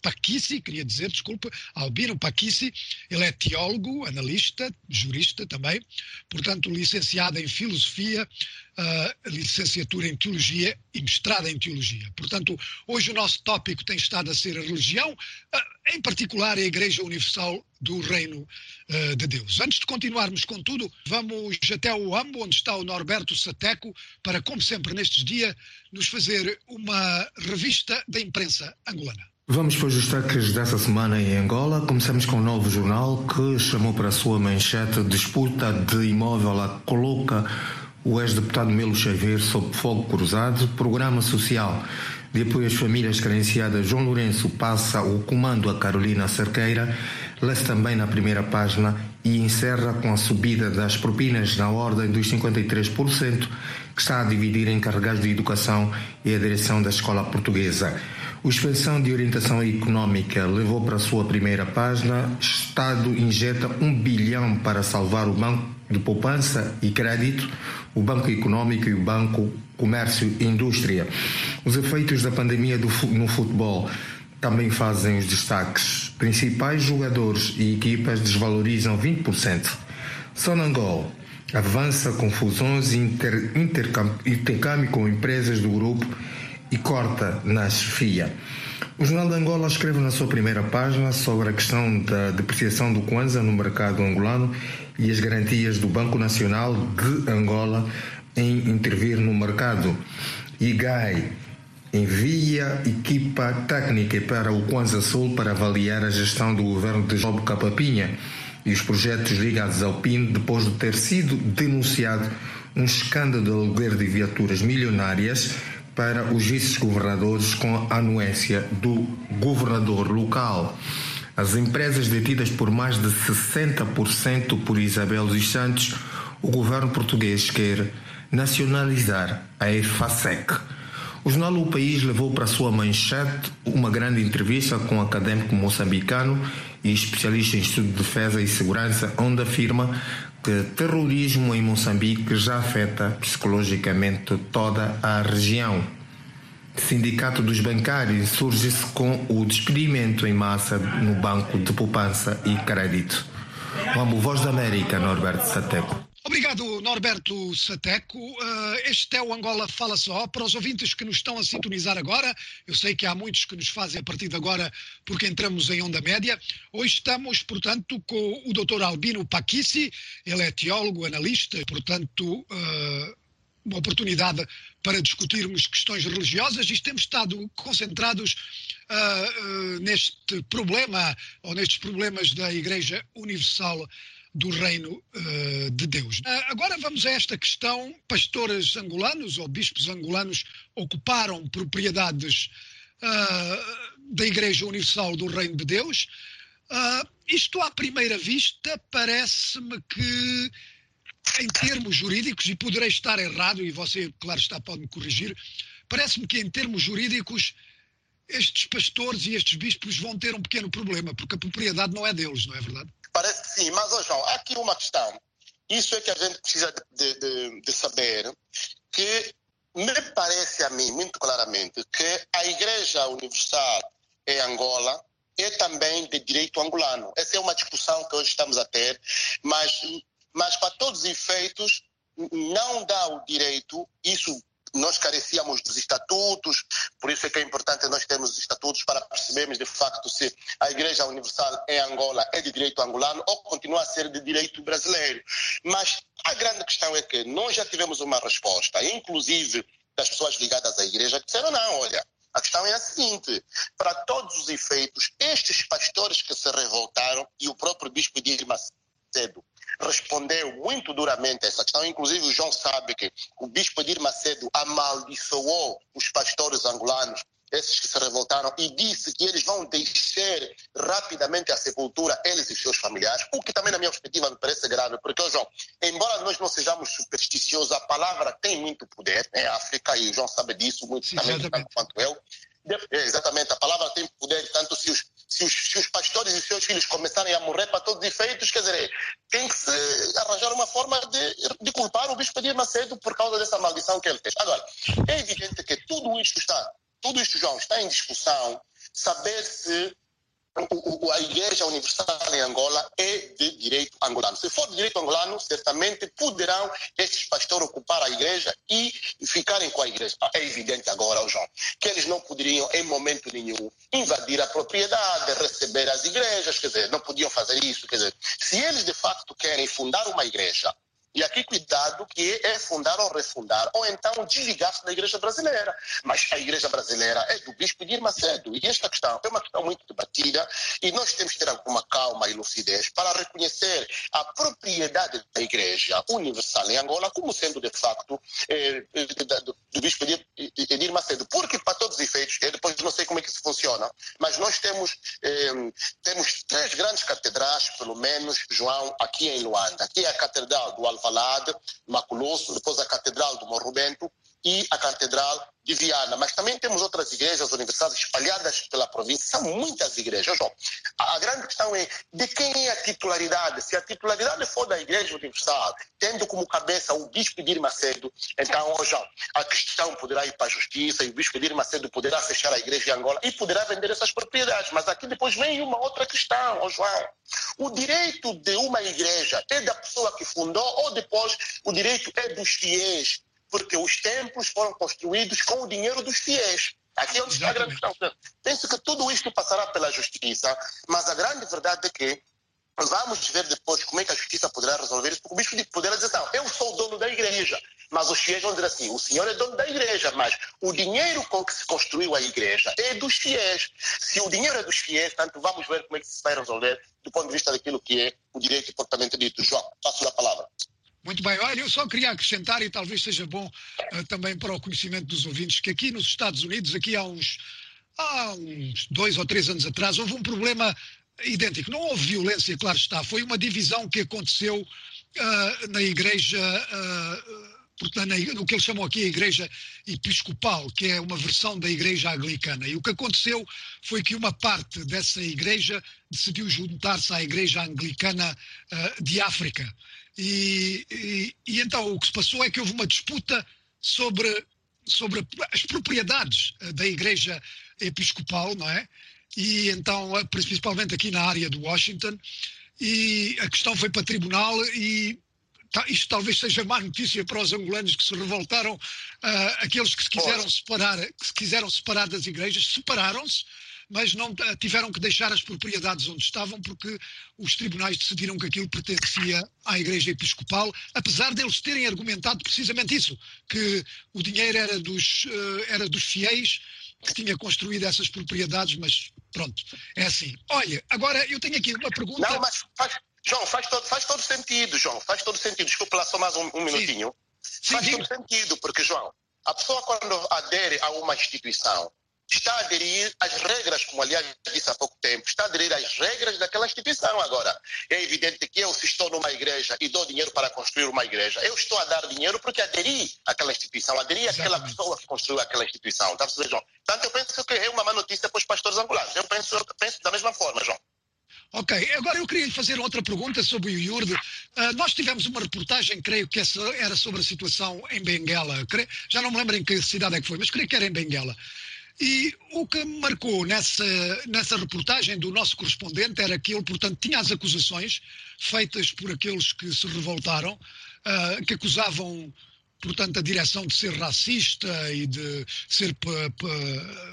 Paquissi, queria dizer, desculpa, Albino Paquissi. Ele é teólogo, analista, jurista também, portanto, licenciado em Filosofia, uh, licenciatura em Teologia e mestrado em Teologia. Portanto, hoje o nosso tópico tem estado a ser a religião, uh, em particular a Igreja Universal do Reino uh, de Deus. Antes de continuarmos com tudo, vamos até o AMBO, onde está o Norberto Sateco, para, como sempre nestes dias, nos fazer uma revista da imprensa angolana. Vamos para os destaques dessa semana em Angola. Começamos com um novo jornal que chamou para a sua manchete disputa de imóvel a coloca o ex-deputado Melo Xavier sob fogo cruzado, programa social de apoio às famílias carenciadas João Lourenço passa o comando a Carolina Cerqueira, lê-se também na primeira página e encerra com a subida das propinas na ordem dos 53%, que está a dividir encarregados de educação e a direção da escola portuguesa. O Inspeção de Orientação Econômica levou para a sua primeira página: Estado injeta um bilhão para salvar o Banco de Poupança e Crédito, o Banco Econômico e o Banco Comércio e Indústria. Os efeitos da pandemia do, no futebol também fazem os destaques. Principais jogadores e equipas desvalorizam 20%. Sonangol avança confusões e inter, intercâmbio com empresas do grupo e corta na chefia. O Jornal de Angola escreve na sua primeira página sobre a questão da depreciação do Kwanza no mercado angolano e as garantias do Banco Nacional de Angola em intervir no mercado. IGAI envia equipa técnica para o Kwanza Sul para avaliar a gestão do governo de Job Capapinha e os projetos ligados ao PIN depois de ter sido denunciado um escândalo de aluguer de viaturas milionárias para os vice-governadores com a anuência do governador local. As empresas detidas por mais de 60% por Isabel dos Santos, o governo português quer nacionalizar a EFASEC. O jornal O País levou para sua manchete uma grande entrevista com um acadêmico moçambicano e especialista em estudo de defesa e segurança, onde afirma que terrorismo em Moçambique já afeta psicologicamente toda a região. Sindicato dos Bancários surge-se com o despedimento em massa no Banco de Poupança e Crédito. Vamos, Voz da América, Norberto Sateco. Obrigado, Norberto Sateco. Uh, este é o Angola Fala Só. Para os ouvintes que nos estão a sintonizar agora, eu sei que há muitos que nos fazem a partir de agora porque entramos em onda média. Hoje estamos, portanto, com o Dr. Albino Paquissi. Ele é teólogo, analista, portanto, uh, uma oportunidade para discutirmos questões religiosas e temos estado concentrados uh, neste problema, ou nestes problemas da Igreja Universal do Reino uh, de Deus. agora vamos a esta questão: pastores angolanos ou bispos angolanos ocuparam propriedades da Igreja Universal do Reino de Deus. isto, à primeira vista, parece-me que em termos jurídicos, e poderei estar errado, e você, claro está, pode me corrigir, parece-me que em termos jurídicos estes pastores e estes bispos vão ter um pequeno problema, porque a propriedade não é deles, não é verdade? Parece sim, mas, oh João, há aqui uma questão. Isso é que a gente precisa de, de, de saber, que me parece a mim, muito claramente, que a Igreja Universal em Angola é também de direito angolano. Essa é uma discussão que hoje estamos a ter, mas mas para todos os efeitos não dá o direito, isso nós carecíamos dos estatutos, por isso é que é importante nós termos os estatutos para percebermos de facto se a Igreja Universal em Angola é de direito angolano ou continua a ser de direito brasileiro. Mas a grande questão é que nós já tivemos uma resposta, inclusive das pessoas ligadas à Igreja, que disseram não, olha, a questão é a seguinte: para todos os efeitos, estes pastores que se revoltaram e o próprio bispo de Irma cedo respondeu muito duramente a essa questão. Inclusive, o João sabe que o bispo Edir Macedo amaldiçoou os pastores angolanos, esses que se revoltaram, e disse que eles vão deixar rapidamente a sepultura, eles e seus familiares, o que também, na minha perspectiva, me parece grave, porque, João, embora nós não sejamos supersticiosos, a palavra tem muito poder, né? A África, e o João sabe disso, muito Sim, também, tanto quanto eu. É, exatamente, a palavra tem poder, tanto se os se os, se os pastores e os seus filhos começarem a morrer para todos os efeitos, quer dizer, tem que se arranjar uma forma de, de culpar o bispo Edir Macedo por causa dessa maldição que ele fez. Agora, é evidente que tudo isto está, tudo isto, João, está em discussão, saber se o, a Igreja Universal em Angola é de direito angolano. Se for de direito angolano, certamente poderão estes pastores ocupar a Igreja e ficarem com a Igreja. É evidente agora, João, que eles não poderiam, em momento nenhum, invadir a propriedade, receber as igrejas, quer dizer, não podiam fazer isso. Quer dizer, se eles de facto querem fundar uma igreja e aqui cuidado que é fundar ou refundar, ou então desligar-se da igreja brasileira. Mas a igreja brasileira é do bispo Edir Macedo. E esta questão é uma questão muito debatida e nós temos que ter alguma calma e lucidez para reconhecer a propriedade da igreja universal em Angola como sendo de facto eh, do, do bispo Edir, Edir, Macedo. Porque para todos os efeitos, eu depois não sei como é que isso funciona, mas nós temos, eh, temos três grandes catedrais, pelo menos, João, aqui em Luanda. Aqui é a Catedral do Alva Alvalade, Maculoso, depois a Catedral do Morro Bento e a Catedral de Viana. Mas também temos outras igrejas universais espalhadas pela província. São muitas igrejas. João. A grande questão é de quem é a titularidade. Se a titularidade for da Igreja Universal, tendo como cabeça o Bispo Edir Macedo, então, João, a questão poderá ir para a justiça e o Bispo Edir Macedo poderá fechar a igreja em Angola e poderá vender essas propriedades. Mas aqui depois vem uma outra questão, oh, João. O direito de uma igreja é da pessoa que fundou ou depois o direito é dos fiéis porque os templos foram construídos com o dinheiro dos fiéis. Aqui é onde está a grande questão. Penso que tudo isto passará pela justiça, mas a grande verdade é que vamos ver depois como é que a justiça poderá resolver isso, porque o bispo poderá dizer, não, eu sou dono da igreja, mas os fiéis vão dizer assim, o senhor é dono da igreja, mas o dinheiro com que se construiu a igreja é dos fiéis. Se o dinheiro é dos fiéis, tanto vamos ver como é que se vai resolver do ponto de vista daquilo que é o direito propriamente dito. João, passo a palavra. Muito bem, olha, eu só queria acrescentar, e talvez seja bom uh, também para o conhecimento dos ouvintes, que aqui nos Estados Unidos, aqui há uns, há uns dois ou três anos atrás, houve um problema idêntico. Não houve violência, claro está, foi uma divisão que aconteceu uh, na igreja. Uh, portanto, no que eles chamam aqui a Igreja Episcopal, que é uma versão da Igreja Anglicana. E o que aconteceu foi que uma parte dessa igreja decidiu juntar-se à Igreja Anglicana uh, de África. E, e, e, então o que se passou é que houve uma disputa sobre, sobre as propriedades eh, da Igreja Episcopal, não é? E então, eh, principalmente aqui na área de Washington, e a questão foi para tribunal e isto talvez seja má notícia para os angolanos que se revoltaram, uh, aqueles que se quiseram separar, que se quiseram separar das igrejas, separaram-se, mas não eh, tiveram que deixar as propriedades onde estavam porque os tribunais decidiram que aquilo pertencia à Igreja Episcopal, apesar deles terem argumentado precisamente isso, que o dinheiro era dos, eh, era dos fiéis que tinha construído essas propriedades, mas pronto, é assim. Olha, agora eu tenho aqui uma pergunta. Não, mas faz, João, faz todo, faz todo sentido, João, faz todo sentido. Desculpa lá só mais um, um minutinho. Sim. Faz sim, todo sentido, porque, João, a pessoa quando adere a uma instituição, está a aderir às regras, como aliás disse há pouco tempo, está a aderir às regras daquela instituição. Agora, é evidente que eu, se estou numa igreja e dou dinheiro para construir uma igreja, eu estou a dar dinheiro porque aderi àquela instituição, aderi àquela pessoa que construiu aquela instituição. A João? Portanto, eu penso que é uma má notícia para os pastores angolanos. Eu penso, eu penso da mesma forma, João. Ok, agora eu queria lhe fazer outra pergunta sobre o IURD. Uh, nós tivemos uma reportagem, creio que essa era sobre a situação em Benguela. Já não me lembro em que cidade é que foi, mas creio que era em Benguela. E o que me marcou nessa, nessa reportagem do nosso correspondente era que ele, portanto, tinha as acusações feitas por aqueles que se revoltaram, uh, que acusavam, portanto, a direção de ser racista e de ser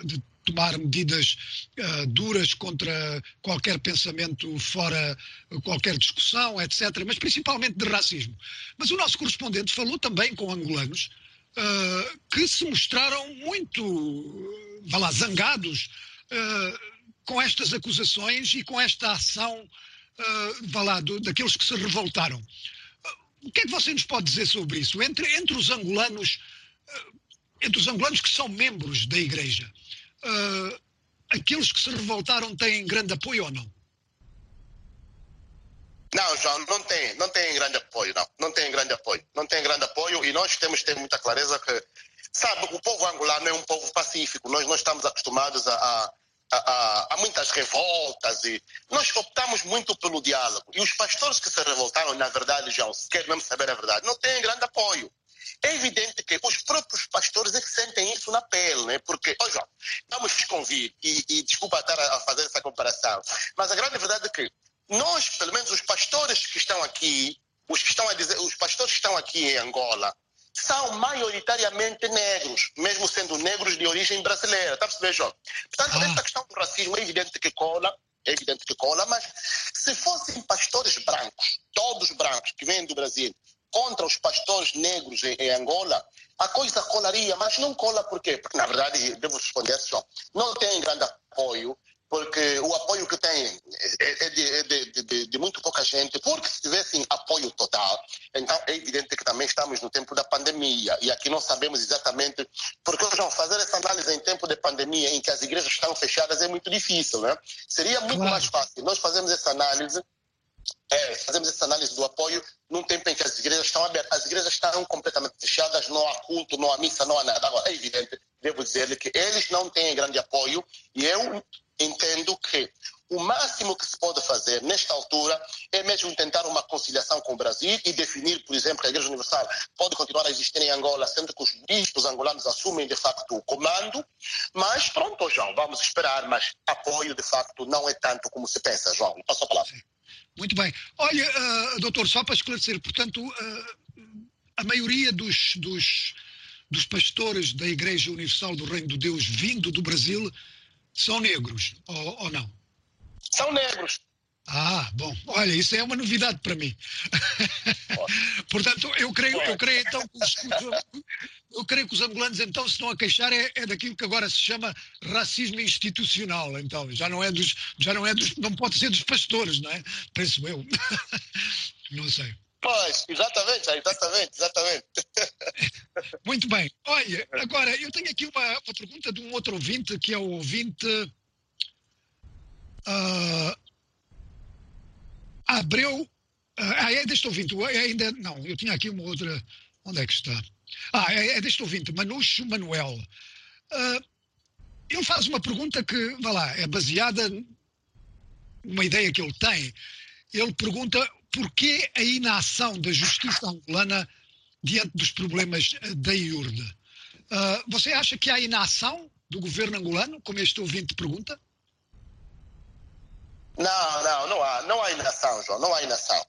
de tomar medidas uh, duras contra qualquer pensamento fora qualquer discussão, etc., mas principalmente de racismo. Mas o nosso correspondente falou também com angolanos uh, que se mostraram muito vá lá, zangados uh, com estas acusações e com esta ação, uh, vá lá, do, daqueles que se revoltaram. O que é que você nos pode dizer sobre isso? Entre, entre os angolanos, entre os angolanos que são membros da Igreja, aqueles que se revoltaram têm grande apoio ou não? Não, João, não tem, não tem grande apoio, não. Não tem grande apoio. Não tem grande apoio e nós temos que ter muita clareza que Sabe, o povo angolano é um povo pacífico. Nós não estamos acostumados a, a, há, há muitas revoltas e nós optamos muito pelo diálogo. E os pastores que se revoltaram, na verdade, já se quer mesmo saber a verdade, não têm grande apoio. É evidente que os próprios pastores é que sentem isso na pele, né? Porque, ó João, vamos convir, e, e desculpa estar a fazer essa comparação, mas a grande verdade é que nós, pelo menos os pastores que estão aqui, os que estão a dizer, os pastores que estão aqui em Angola, são maioritariamente negros, mesmo sendo negros de origem brasileira. Está a perceber, João? Portanto, Ah. essa questão do racismo é evidente que cola, é evidente que cola, mas se fossem pastores brancos, todos brancos que vêm do Brasil, contra os pastores negros em, em Angola, a coisa colaria, mas não cola por quê? Porque, na verdade, devo responder, João, não tem grande apoio, porque o apoio que tem é, é de, é de- de- de- de muito pouca gente, porque se tivessem apoio total, então é evidente que também estamos no tempo da pandemia, e aqui não sabemos exatamente, porque João, fazer essa análise em tempo de pandemia, em que as igrejas estão fechadas, é muito difícil, né? Seria muito Claro. mais fácil nós fazemos essa análise é, fazemos essa análise do apoio num tempo em que as igrejas estão abertas. As igrejas estão completamente fechadas, não há culto, não há missa, não há nada. Agora, é evidente, devo dizer-lhe que eles não têm grande apoio e eu entendo que o máximo que se pode fazer nesta altura é mesmo tentar uma conciliação com o Brasil e definir, por exemplo, que a Igreja Universal pode continuar a existir em Angola, sendo que os bispos angolanos assumem de facto o comando. Mas pronto, João, vamos esperar, mas apoio de facto não é tanto como se pensa, João. Passo a palavra. Muito bem. Olha, ah, doutor, só para esclarecer, portanto, ah, a maioria dos, dos, dos pastores da Igreja Universal do Reino de Deus vindo do Brasil são negros, ou, ou não? São negros. Ah, bom, olha, isso é uma novidade para mim. Portanto, eu creio, eu creio então que os, eu creio que os angolanos então se estão a queixar é, é daquilo que agora se chama racismo institucional, então já não é dos, já não é dos, não pode ser dos pastores, não é? Penso eu. Não sei. Pois, exatamente, exatamente, exatamente. Muito bem. Olha, agora eu tenho aqui uma, uma pergunta de um outro ouvinte que é o ouvinte ah, Abreu. Ah, é deste ouvinte. é ainda não. Eu tinha aqui uma outra. Onde é que está? Ah, é, é deste ouvinte, Manucho Manuel. Ah, ele faz uma pergunta que, vá lá, é baseada numa ideia que ele tem. Ele pergunta porquê a inação da justiça angolana diante dos problemas eh, da IURD. Ah, você acha que há inação do governo angolano, como este ouvinte pergunta? Não, não, não há, não há inação, João, não há inação.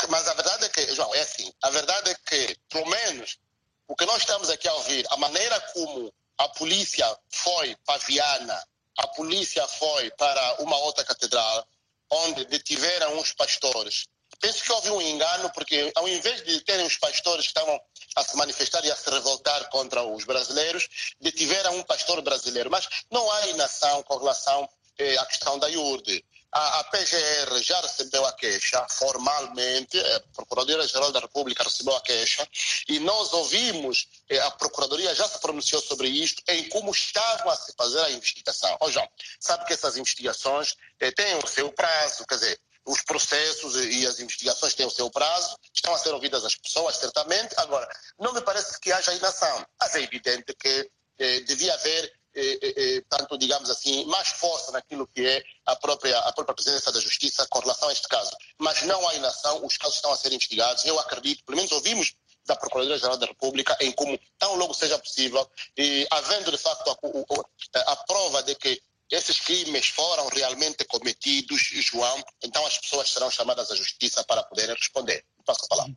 Que, mas a verdade é que, João, é assim, a verdade é que, pelo menos, o que nós estamos aqui a ouvir, a maneira como a polícia foi para Viana, a polícia foi para uma outra catedral, onde detiveram uns pastores. Penso que houve um engano, porque ao invés de terem os pastores que estavam a se manifestar e a se revoltar contra os brasileiros, detiveram um pastor brasileiro. Mas não há inação com relação eh, à questão da IURD. A, a PGR já recebeu a queixa formalmente, a Procuradoria-Geral da República recebeu a queixa, e nós ouvimos, eh, a Procuradoria já se pronunciou sobre isto, em como estavam a se fazer a investigação. Ó João, sabe que essas investigações eh, têm o seu prazo, quer dizer, os processos e as investigações têm o seu prazo, estão a ser ouvidas as pessoas, certamente. Agora, não me parece que haja inação, mas é evidente que eh, devia haver, eh, eh, eh, tanto, digamos assim, mais força naquilo que é a própria, a própria presença da Justiça com relação a este caso. Mas não há inação, os casos estão a ser investigados. Eu acredito, pelo menos ouvimos da Procuradoria-Geral da República, em como, tão logo seja possível, e havendo de facto a, a, a prova de que esses crimes foram realmente cometidos, João, então as pessoas serão chamadas à justiça para poderem responder. Passo a palavra.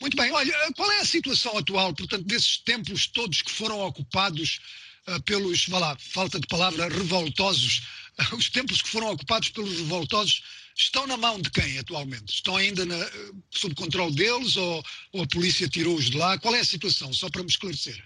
Muito bem. Olha, qual é a situação atual, portanto, desses templos todos que foram ocupados uh, pelos, vá lá, falta de palavra, revoltosos? Os templos que foram ocupados pelos revoltosos estão na mão de quem atualmente? Estão ainda na, uh, sob controle deles ou, ou a polícia tirou-os de lá? Qual é a situação? Só para me esclarecer.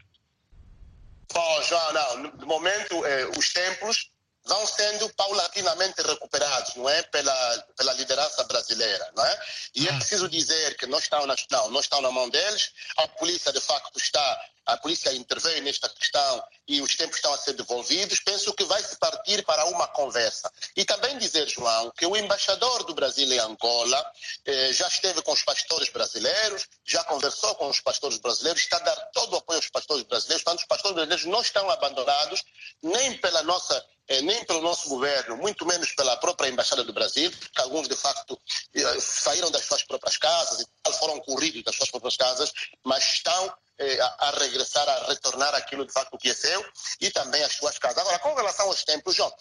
Bom, João, não. De momento, eh, os templos vão sendo paulatinamente recuperados, não é, pela pela liderança brasileira, não é? E é preciso dizer que não estão na não, não estão na mão deles. A polícia de facto está a polícia interveio nesta questão e os tempos estão a ser devolvidos, penso que vai se partir para uma conversa. E também dizer, João, que o embaixador do Brasil em Angola eh, já esteve com os pastores brasileiros, já conversou com os pastores brasileiros, está a dar todo o apoio aos pastores brasileiros, portanto, os pastores brasileiros não estão abandonados nem pela nossa nem pelo nosso governo, muito menos pela própria Embaixada do Brasil, porque alguns, de facto, eh, saíram das suas próprias casas e foram corridos das suas próprias casas, mas estão eh, a, regressar, a retornar aquilo, de facto, que é seu e também as suas casas. Agora, com relação aos tempos, João,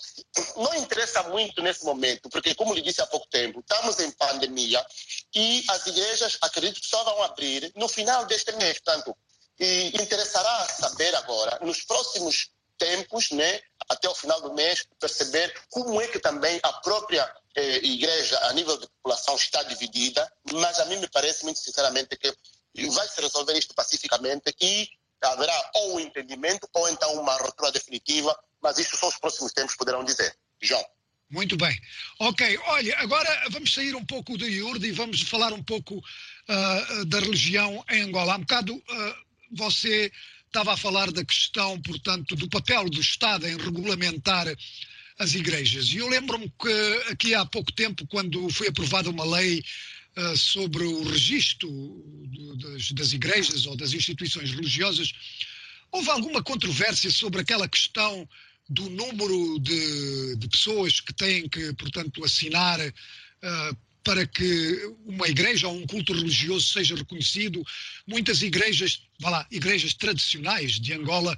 não interessa muito nesse momento, porque, como lhe disse há pouco tempo, estamos em pandemia e as igrejas, acredito que só vão abrir no final deste mês. Portanto, e interessará saber agora, nos próximos tempos, né, até o final do mês, perceber como é que também a própria eh, igreja, a nível de população, está dividida. Mas a mim me parece, muito sinceramente, que vai se resolver isto pacificamente e haverá ou um entendimento ou então uma ruptura definitiva, mas isso só os próximos tempos poderão dizer. João. Muito bem. Ok, olha, agora vamos sair um pouco do IURD e vamos falar um pouco uh, da religião em Angola. Há um bocado uh, você estava a falar da questão, portanto, do papel do Estado em regulamentar as igrejas. E eu lembro-me que aqui há pouco tempo, quando foi aprovada uma lei uh, sobre o registro das, das igrejas ou das instituições religiosas, houve alguma controvérsia sobre aquela questão do número de, de, pessoas que têm que, portanto, assinar uh, para que uma igreja ou um culto religioso seja reconhecido. Muitas igrejas, vá lá, igrejas tradicionais de Angola,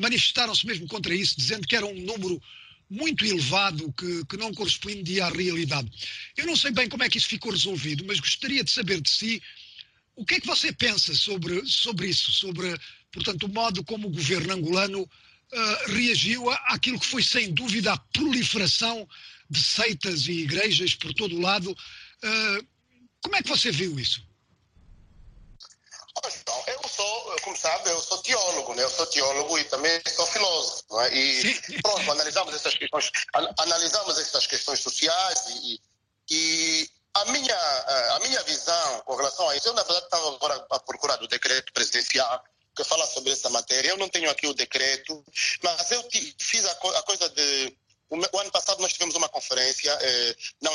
manifestaram-se mesmo contra isso, dizendo que era um número muito elevado que, que não correspondia à realidade. Eu não sei bem como é que isso ficou resolvido, mas gostaria de saber de si o que é que você pensa sobre, sobre isso, sobre, portanto, o modo como o governo angolano uh, reagiu àquilo que foi, sem dúvida, a proliferação de seitas e igrejas por todo o lado. Uh, como é que você viu isso? Então, eu sou, como sabe, eu sou teólogo, né? Eu sou teólogo e também sou filósofo, não é? E Sim. pronto, analisamos essas questões, analisamos essas questões sociais e, e a minha, a minha visão com relação a isso, eu na verdade estava agora a procurar o decreto presidencial que fala sobre essa matéria. Eu não tenho aqui o decreto, mas eu fiz a, a coisa de o, ano passado nós tivemos uma conferência eh, na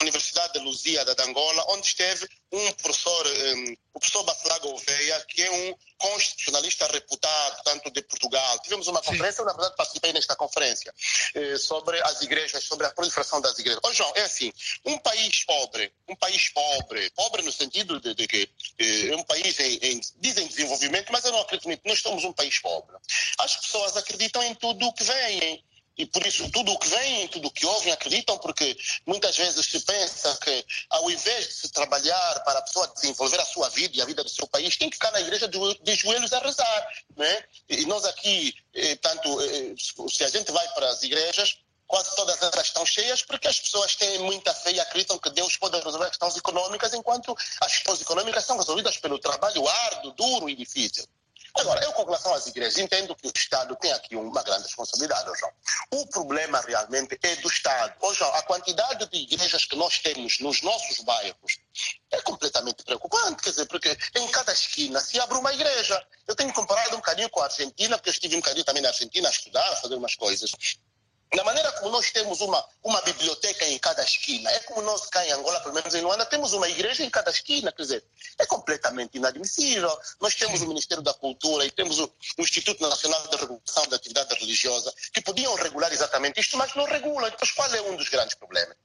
Universidade de Luzia da Angola, onde esteve um professor, um, eh, o professor Bacelar Gouveia, que é um constitucionalista reputado, tanto de Portugal. Tivemos uma conferência, eu na verdade participei nesta conferência, eh, sobre as igrejas, sobre a proliferação das igrejas. Ô João, é assim, um país pobre, um país pobre, pobre no sentido de, de que eh, é um país em, em, dizem desenvolvimento, mas eu não acredito muito, nós somos um país pobre. As pessoas acreditam em tudo o que vem, e por isso tudo o que vem, tudo o que ouvem, acreditam, porque muitas vezes se pensa que ao invés de se trabalhar para a pessoa desenvolver a sua vida e a vida do seu país, tem que ficar na igreja de joelhos a rezar. Né? E nós aqui, eh, tanto, eh, se a gente vai para as igrejas, quase todas elas estão cheias porque as pessoas têm muita fé e acreditam que Deus pode resolver as questões econômicas, enquanto as questões econômicas são resolvidas pelo trabalho árduo, duro e difícil. Agora, eu com relação às igrejas, entendo que o Estado tem aqui uma grande responsabilidade, João. O problema realmente é do Estado. Ô, João, a quantidade de igrejas que nós temos nos nossos bairros é completamente preocupante, quer dizer, porque em cada esquina se abre uma igreja. Eu tenho comparado um bocadinho com a Argentina, porque eu estive um bocadinho também na Argentina a estudar, a fazer umas coisas. Da maneira como nós temos uma, uma biblioteca em cada esquina, é como nós cá em Angola, pelo menos em Luanda, temos uma igreja em cada esquina, quer dizer, é completamente inadmissível. Nós temos o Ministério da Cultura e temos o, o Instituto Nacional de Regulação da Atividade Religiosa, que podiam regular exatamente isto, mas não regulam. Então, qual é um dos grandes problemas?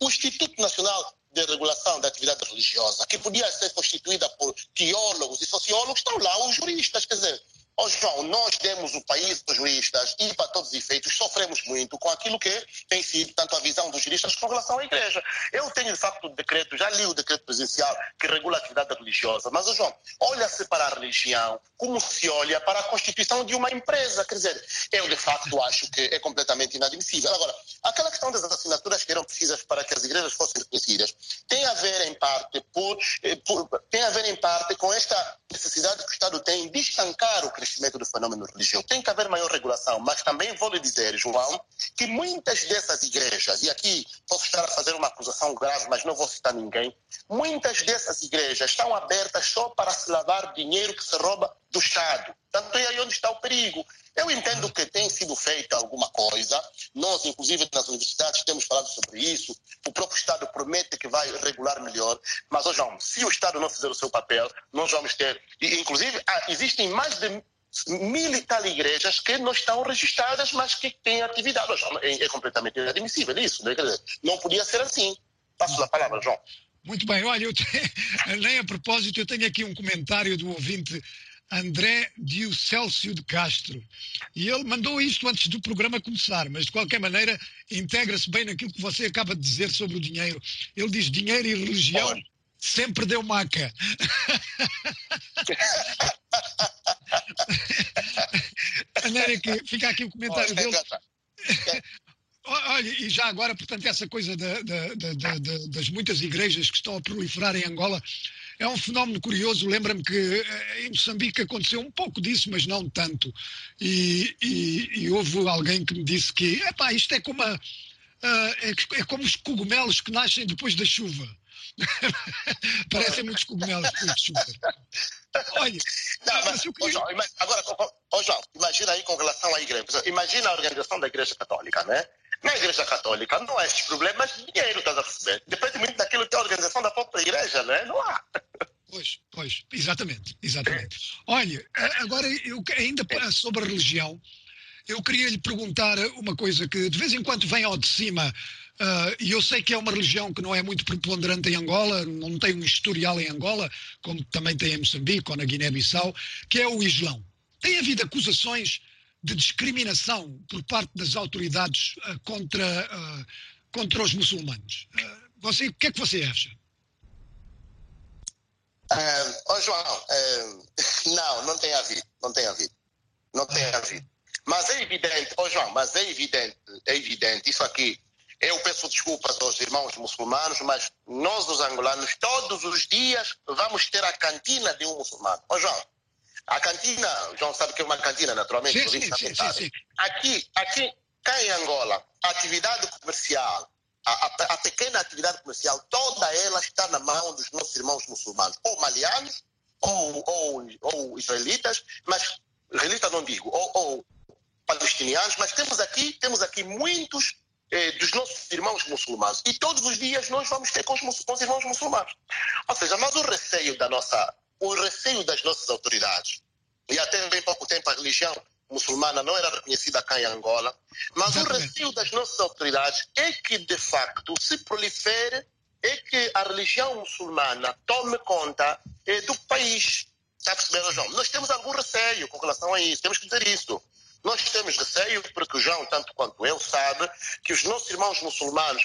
O Instituto Nacional de regulação da atividade religiosa, que podia ser constituída por teólogos e sociólogos, estão lá os juristas, quer dizer, Ó João, nós demos o país dos juristas e, para todos os efeitos, sofremos muito com aquilo que tem sido tanto a visão dos juristas com relação à igreja. Eu tenho, de facto, o decreto, já li o decreto presidencial que regula a atividade religiosa, mas, oh, João, olha-se para a religião como se olha para a constituição de uma empresa. Quer dizer, eu, de facto, acho que é completamente inadmissível. Agora, aquela questão das assinaturas que eram precisas para que as igrejas fossem reconhecidas tem a ver, em parte, por, eh, por, tem a ver, em parte, com esta necessidade que o Estado tem de estancar o crescimento do fenômeno religioso. Tem que haver maior regulação, mas também vou lhe dizer, João, que muitas dessas igrejas, e aqui posso estar a fazer uma acusação grave, mas não vou citar ninguém, muitas dessas igrejas estão abertas só para se lavar dinheiro que se rouba do Estado. Tanto é aí onde está o perigo. Eu entendo que tem sido feita alguma coisa, nós, inclusive nas universidades, temos falado sobre isso, o próprio Estado promete que vai regular melhor, mas, ó João, se o Estado não fizer o seu papel, nós vamos ter. E, inclusive, há- existem mais de mil e tal igrejas que não estão registradas, mas que têm atividade. É, é completamente inadmissível isso. Né? Não podia ser assim. Passo a palavra, João. Muito bem, olha, eu tenho, nem a propósito, eu tenho aqui um comentário do ouvinte André Diocélcio de Castro. E ele mandou isto antes do programa começar, mas de qualquer maneira integra-se bem naquilo que você acaba de dizer sobre o dinheiro. Ele diz: dinheiro e religião. Sempre deu maca. Que fica aqui o comentário dele. Olha, e já agora, portanto, essa coisa da- da- da- da- da- das muitas igrejas que estão a proliferar em Angola é um fenómeno curioso. Lembra-me que eh, em Moçambique aconteceu um pouco disso, mas não tanto. E, e- e houve alguém que me disse que epá, isto é como, a- a- é, é como os cogumelos que nascem depois da chuva. Parecem muitos cogumelos depois de chuva. Olha, Não, mas, queria- João, ima- agora, João, imagina aí com relação à igreja. Imagina a organização da igreja católica, né? Na igreja católica não há esses problemas de dinheiro, estás a perceber? Depende muito daquilo que é a organização da própria igreja, né? Não há. Pois, pois, exatamente, exatamente. Olha, agora eu ainda sobre a religião, eu queria lhe perguntar uma coisa que de vez em quando vem ao de cima, e eu sei que é uma religião que não é muito preponderante em Angola, não tem um historial em Angola, como também tem em Moçambique ou na Guiné-Bissau, que é o Islão. Tem havido acusações de discriminação por parte das autoridades ah, contra, ah, contra os muçulmanos. Ah, você, o que é que você acha? Ah, Ó João, ah, não, não tem havido, não tem havido, não tem havido. Mas é evidente, ó João, mas é evidente, é evidente, isso aqui, eu peço desculpas aos irmãos muçulmanos, mas nós os angolanos, todos os dias, vamos ter a cantina de um muçulmano. Ó João, a cantina, o João sabe que é uma cantina, naturalmente, Sim, sim, sim, sim, sim. Aqui, aqui, cá em Angola, a atividade comercial, a, a- a pequena atividade comercial, toda ela está na mão dos nossos irmãos muçulmanos, ou malianos, ou, ou, ou israelitas, mas israelitas não digo, ou, ou palestinianos, mas temos aqui, temos aqui muitos eh, dos nossos irmãos muçulmanos. E todos os dias nós vamos ter com os, com os irmãos muçulmanos. Ou seja, mas o receio da nossa, o receio das nossas autoridades, e até bem pouco tempo a religião muçulmana não era reconhecida cá em Angola, mas o receio das nossas autoridades é que, de facto, se prolifere, é que a religião muçulmana tome conta eh, do país. Está a perceber, João? Nós temos algum receio com relação a isso, temos que dizer isso. Nós temos receio porque o João, tanto quanto eu, sabe que os nossos irmãos muçulmanos,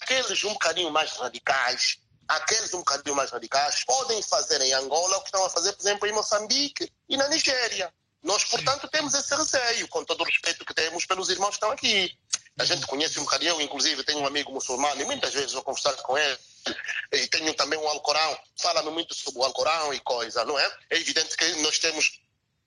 aqueles um bocadinho mais radicais, aqueles um bocadinho mais radicais, podem fazer em Angola o que estão a fazer, por exemplo, em Moçambique e na Nigéria. Nós, portanto, temos esse receio, com todo o respeito que temos pelos irmãos que estão aqui. A gente conhece um bocadinho, inclusive, tenho um amigo muçulmano e muitas vezes vou conversar com ele. E tenho também um Alcorão, fala-me muito sobre o Alcorão e coisa, não é? É evidente que nós temos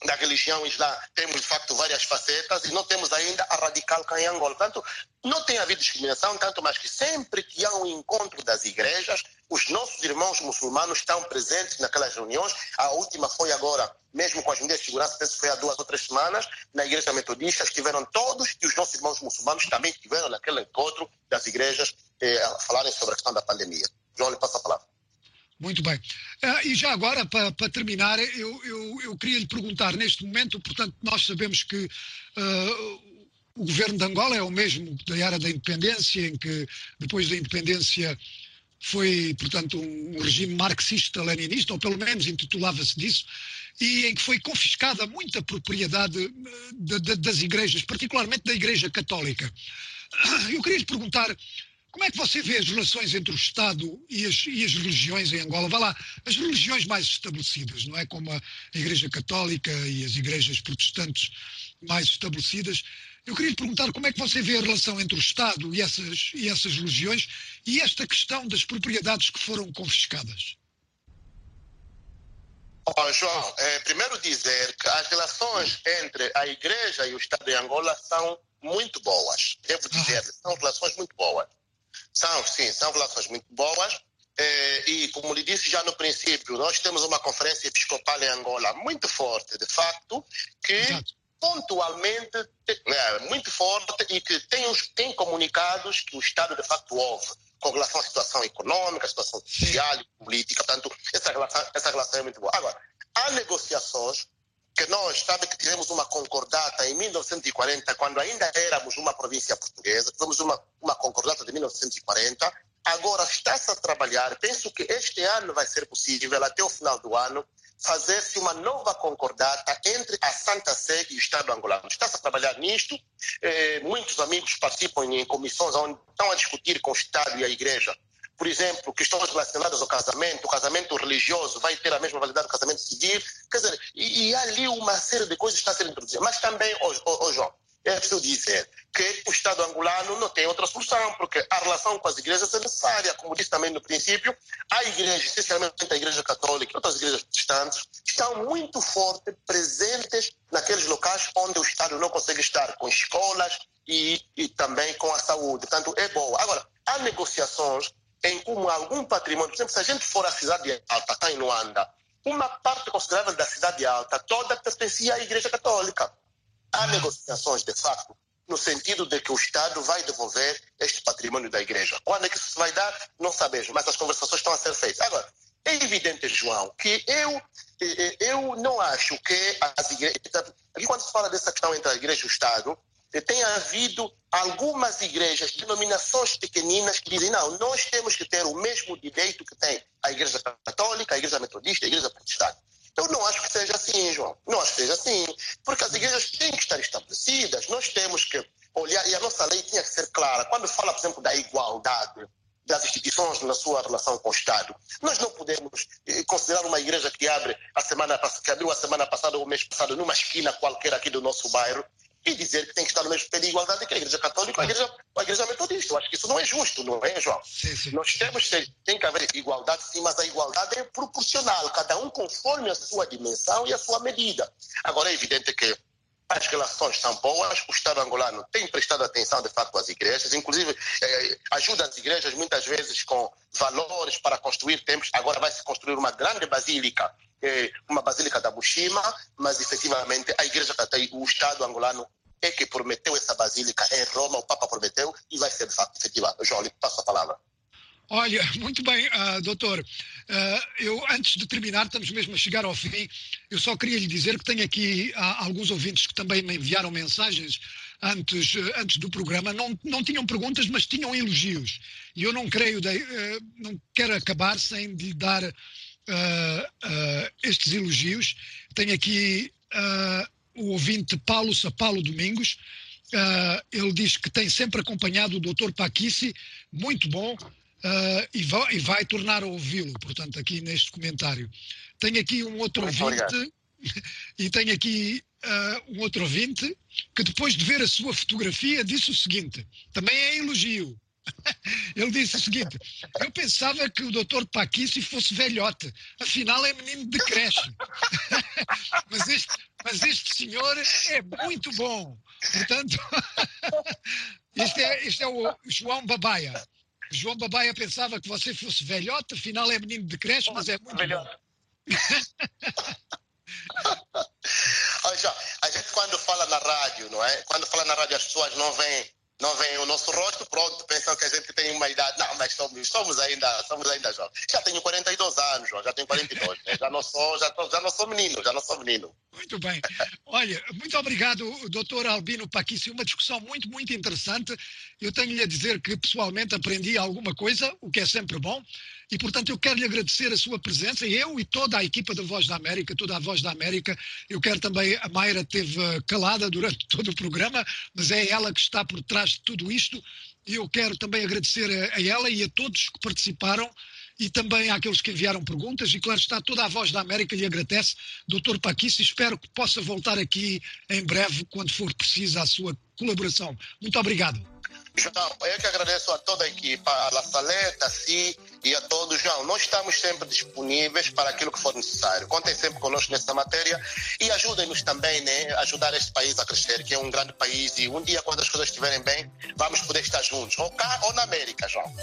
da religião islã, temos de facto várias facetas e não temos ainda a radical cá em Angola. Portanto, não tem havido discriminação, tanto mais que sempre que há um encontro das igrejas, os nossos irmãos muçulmanos estão presentes naquelas reuniões. A última foi agora, mesmo com as medidas de segurança, penso que foi há duas ou três semanas, na igreja metodista, estiveram todos e os nossos irmãos muçulmanos também estiveram naquele encontro das igrejas eh, a falarem sobre a questão da pandemia. João, lhe passo a palavra. Muito bem. Ah, e já agora, para, terminar, eu, eu, eu queria lhe perguntar, neste momento, portanto, nós sabemos que ah, o governo de Angola é o mesmo da era da independência, em que depois da independência foi, portanto, um regime marxista-leninista, ou pelo menos intitulava-se disso, e em que foi confiscada muita propriedade ah, da- da- das igrejas, particularmente da Igreja Católica. Eu queria lhe perguntar como é que você vê as relações entre o Estado e as, e as religiões em Angola? Vá lá, as religiões mais estabelecidas, não é? Como a Igreja Católica e as igrejas protestantes mais estabelecidas. Eu queria lhe perguntar como é que você vê a relação entre o Estado e essas, e essas religiões e esta questão das propriedades que foram confiscadas. João, eh, primeiro dizer que as relações entre a Igreja e o Estado de Angola são muito boas. Devo dizer, são relações muito boas. São, sim, são relações muito boas. Eh, e, como lhe disse já no princípio, nós temos uma conferência episcopal em Angola muito forte, de facto, que Exato. pontualmente é, muito forte e que tem, os, tem comunicados que o Estado de facto ouve com relação à situação econômica, à situação social e política. Portanto, essa relação, essa relação é muito boa. Agora, há negociações que nós, sabe que tivemos uma concordata em 1940, quando ainda éramos uma província portuguesa, tivemos uma, uma concordata de 1940, agora está-se a trabalhar, penso que este ano vai ser possível, até o final do ano, fazer-se uma nova concordata entre a Santa Sé e o Estado angolano. Está-se a trabalhar nisto, eh, muitos amigos participam em comissões onde estão a discutir com o Estado e a Igreja por exemplo, questões relacionadas ao casamento, o casamento religioso vai ter a mesma validade do casamento civil, quer dizer, e, e ali uma série de coisas está ser introduzida. Mas também, ô, ô, ô, João, é preciso dizer que o Estado angolano não tem outra solução, porque a relação com as igrejas é necessária, como disse também no princípio, a igreja, essencialmente a igreja católica e outras igrejas protestantes, estão muito fortes, presentes naqueles locais onde o Estado não consegue estar, com escolas e, e também com a saúde. Portanto, é boa. Agora, há negociações em como algum patrimônio, por exemplo, se a gente for à cidade alta, cá em Luanda, uma parte considerável da cidade alta toda pertencia à Igreja Católica. Há negociações, de facto, no sentido de que o Estado vai devolver este patrimônio da Igreja. Quando é que isso vai dar, não sabemos, mas as conversações estão a ser feitas. Agora, é evidente, João, que eu, eu não acho que as igrejas. Quando se fala dessa questão entre a Igreja e o Estado, tem havido algumas igrejas, denominações pequeninas, que dizem: não, nós temos que ter o mesmo direito que tem a Igreja Católica, a Igreja Metodista, a Igreja Protestante. Eu não acho que seja assim, João. Não acho que seja assim. Porque as igrejas têm que estar estabelecidas, nós temos que olhar, e a nossa lei tinha que ser clara. Quando fala, por exemplo, da igualdade das instituições na sua relação com o Estado, nós não podemos considerar uma igreja que abre a semana que abriu a semana passada ou o mês passado numa esquina qualquer aqui do nosso bairro e dizer que tem que estar no mesmo pé de igualdade que a Igreja Católica ou a Igreja, a igreja Metodista. Eu acho que isso não é justo, não é, João? Sim, sim. Nós temos que tem que haver igualdade, sim, mas a igualdade é proporcional, cada um conforme a sua dimensão e a sua medida. Agora, é evidente que as relações são boas, o Estado angolano tem prestado atenção, de facto, às igrejas, inclusive eh, ajuda as igrejas muitas vezes com valores para construir templos. Agora vai se construir uma grande basílica, eh, uma basílica da Bushima, mas efetivamente a igreja, o Estado angolano é que prometeu essa basílica em Roma, o Papa prometeu e vai ser de facto efetivado. João, lhe passo a palavra. Olha, muito bem, uh, doutor. Uh, eu, antes de terminar, estamos mesmo a chegar ao fim. Eu só queria lhe dizer que tenho aqui uh, alguns ouvintes que também me enviaram mensagens antes, antes do programa. Não, não tinham perguntas, mas tinham elogios. E eu não creio, de, não quero acabar sem lhe dar estes elogios. Tenho aqui o ouvinte Paulo Sapalo Domingos. ele diz que tem sempre acompanhado o doutor Paquici, muito bom. Uh, e, vai, e, vai, tornar a ouvi-lo, portanto, aqui neste comentário. Tenho aqui um outro Muito ouvinte, obrigado. e tenho aqui uh, um outro ouvinte, que depois de ver a sua fotografia disse o seguinte, também é elogio. Ele disse o seguinte: Eu pensava que o doutor Paquice fosse velhote, afinal é menino de creche. mas, este, mas este senhor é muito bom. Portanto, este é, este é o João Babaia. João Babaia pensava que você fosse velhote, afinal é menino de creche, mas é muito velhote. Olha, a gente quando fala na rádio, não é? Quando fala na rádio as pessoas não veem não vem o nosso rosto, pronto, pensam que a gente tem uma idade. Não, mas somos, somos ainda, somos ainda jovens. Já tenho 42 anos, já tenho 42. Né? Já não sou, já, tô, já não sou menino, já não sou menino. Muito bem. Olha, muito obrigado, doutor Albino Paquici. Uma discussão muito, muito interessante. Eu tenho-lhe a dizer que pessoalmente aprendi alguma coisa, o que é sempre bom. E, portanto, eu quero lhe agradecer a sua presença, eu e toda a equipa da Voz da América, toda a Voz da América. Eu quero também, a Mayra teve calada durante todo o programa, mas é ela que está por trás de tudo isto. E eu quero também agradecer a, a ela e a todos que participaram e também àqueles que enviaram perguntas. E, claro, está toda a Voz da América lhe agradece, doutor Paquice, espero que possa voltar aqui em breve, quando for precisa a sua colaboração. Muito obrigado. João, eu que agradeço a toda a equipa, a La Saleta, a Si e a todos. João, nós estamos sempre disponíveis para aquilo que for necessário. Contem sempre conosco nessa matéria e ajudem-nos também né, ajudar este país a crescer, que é um grande país e um dia, quando as coisas estiverem bem, vamos poder estar juntos, ou cá ou na América, João.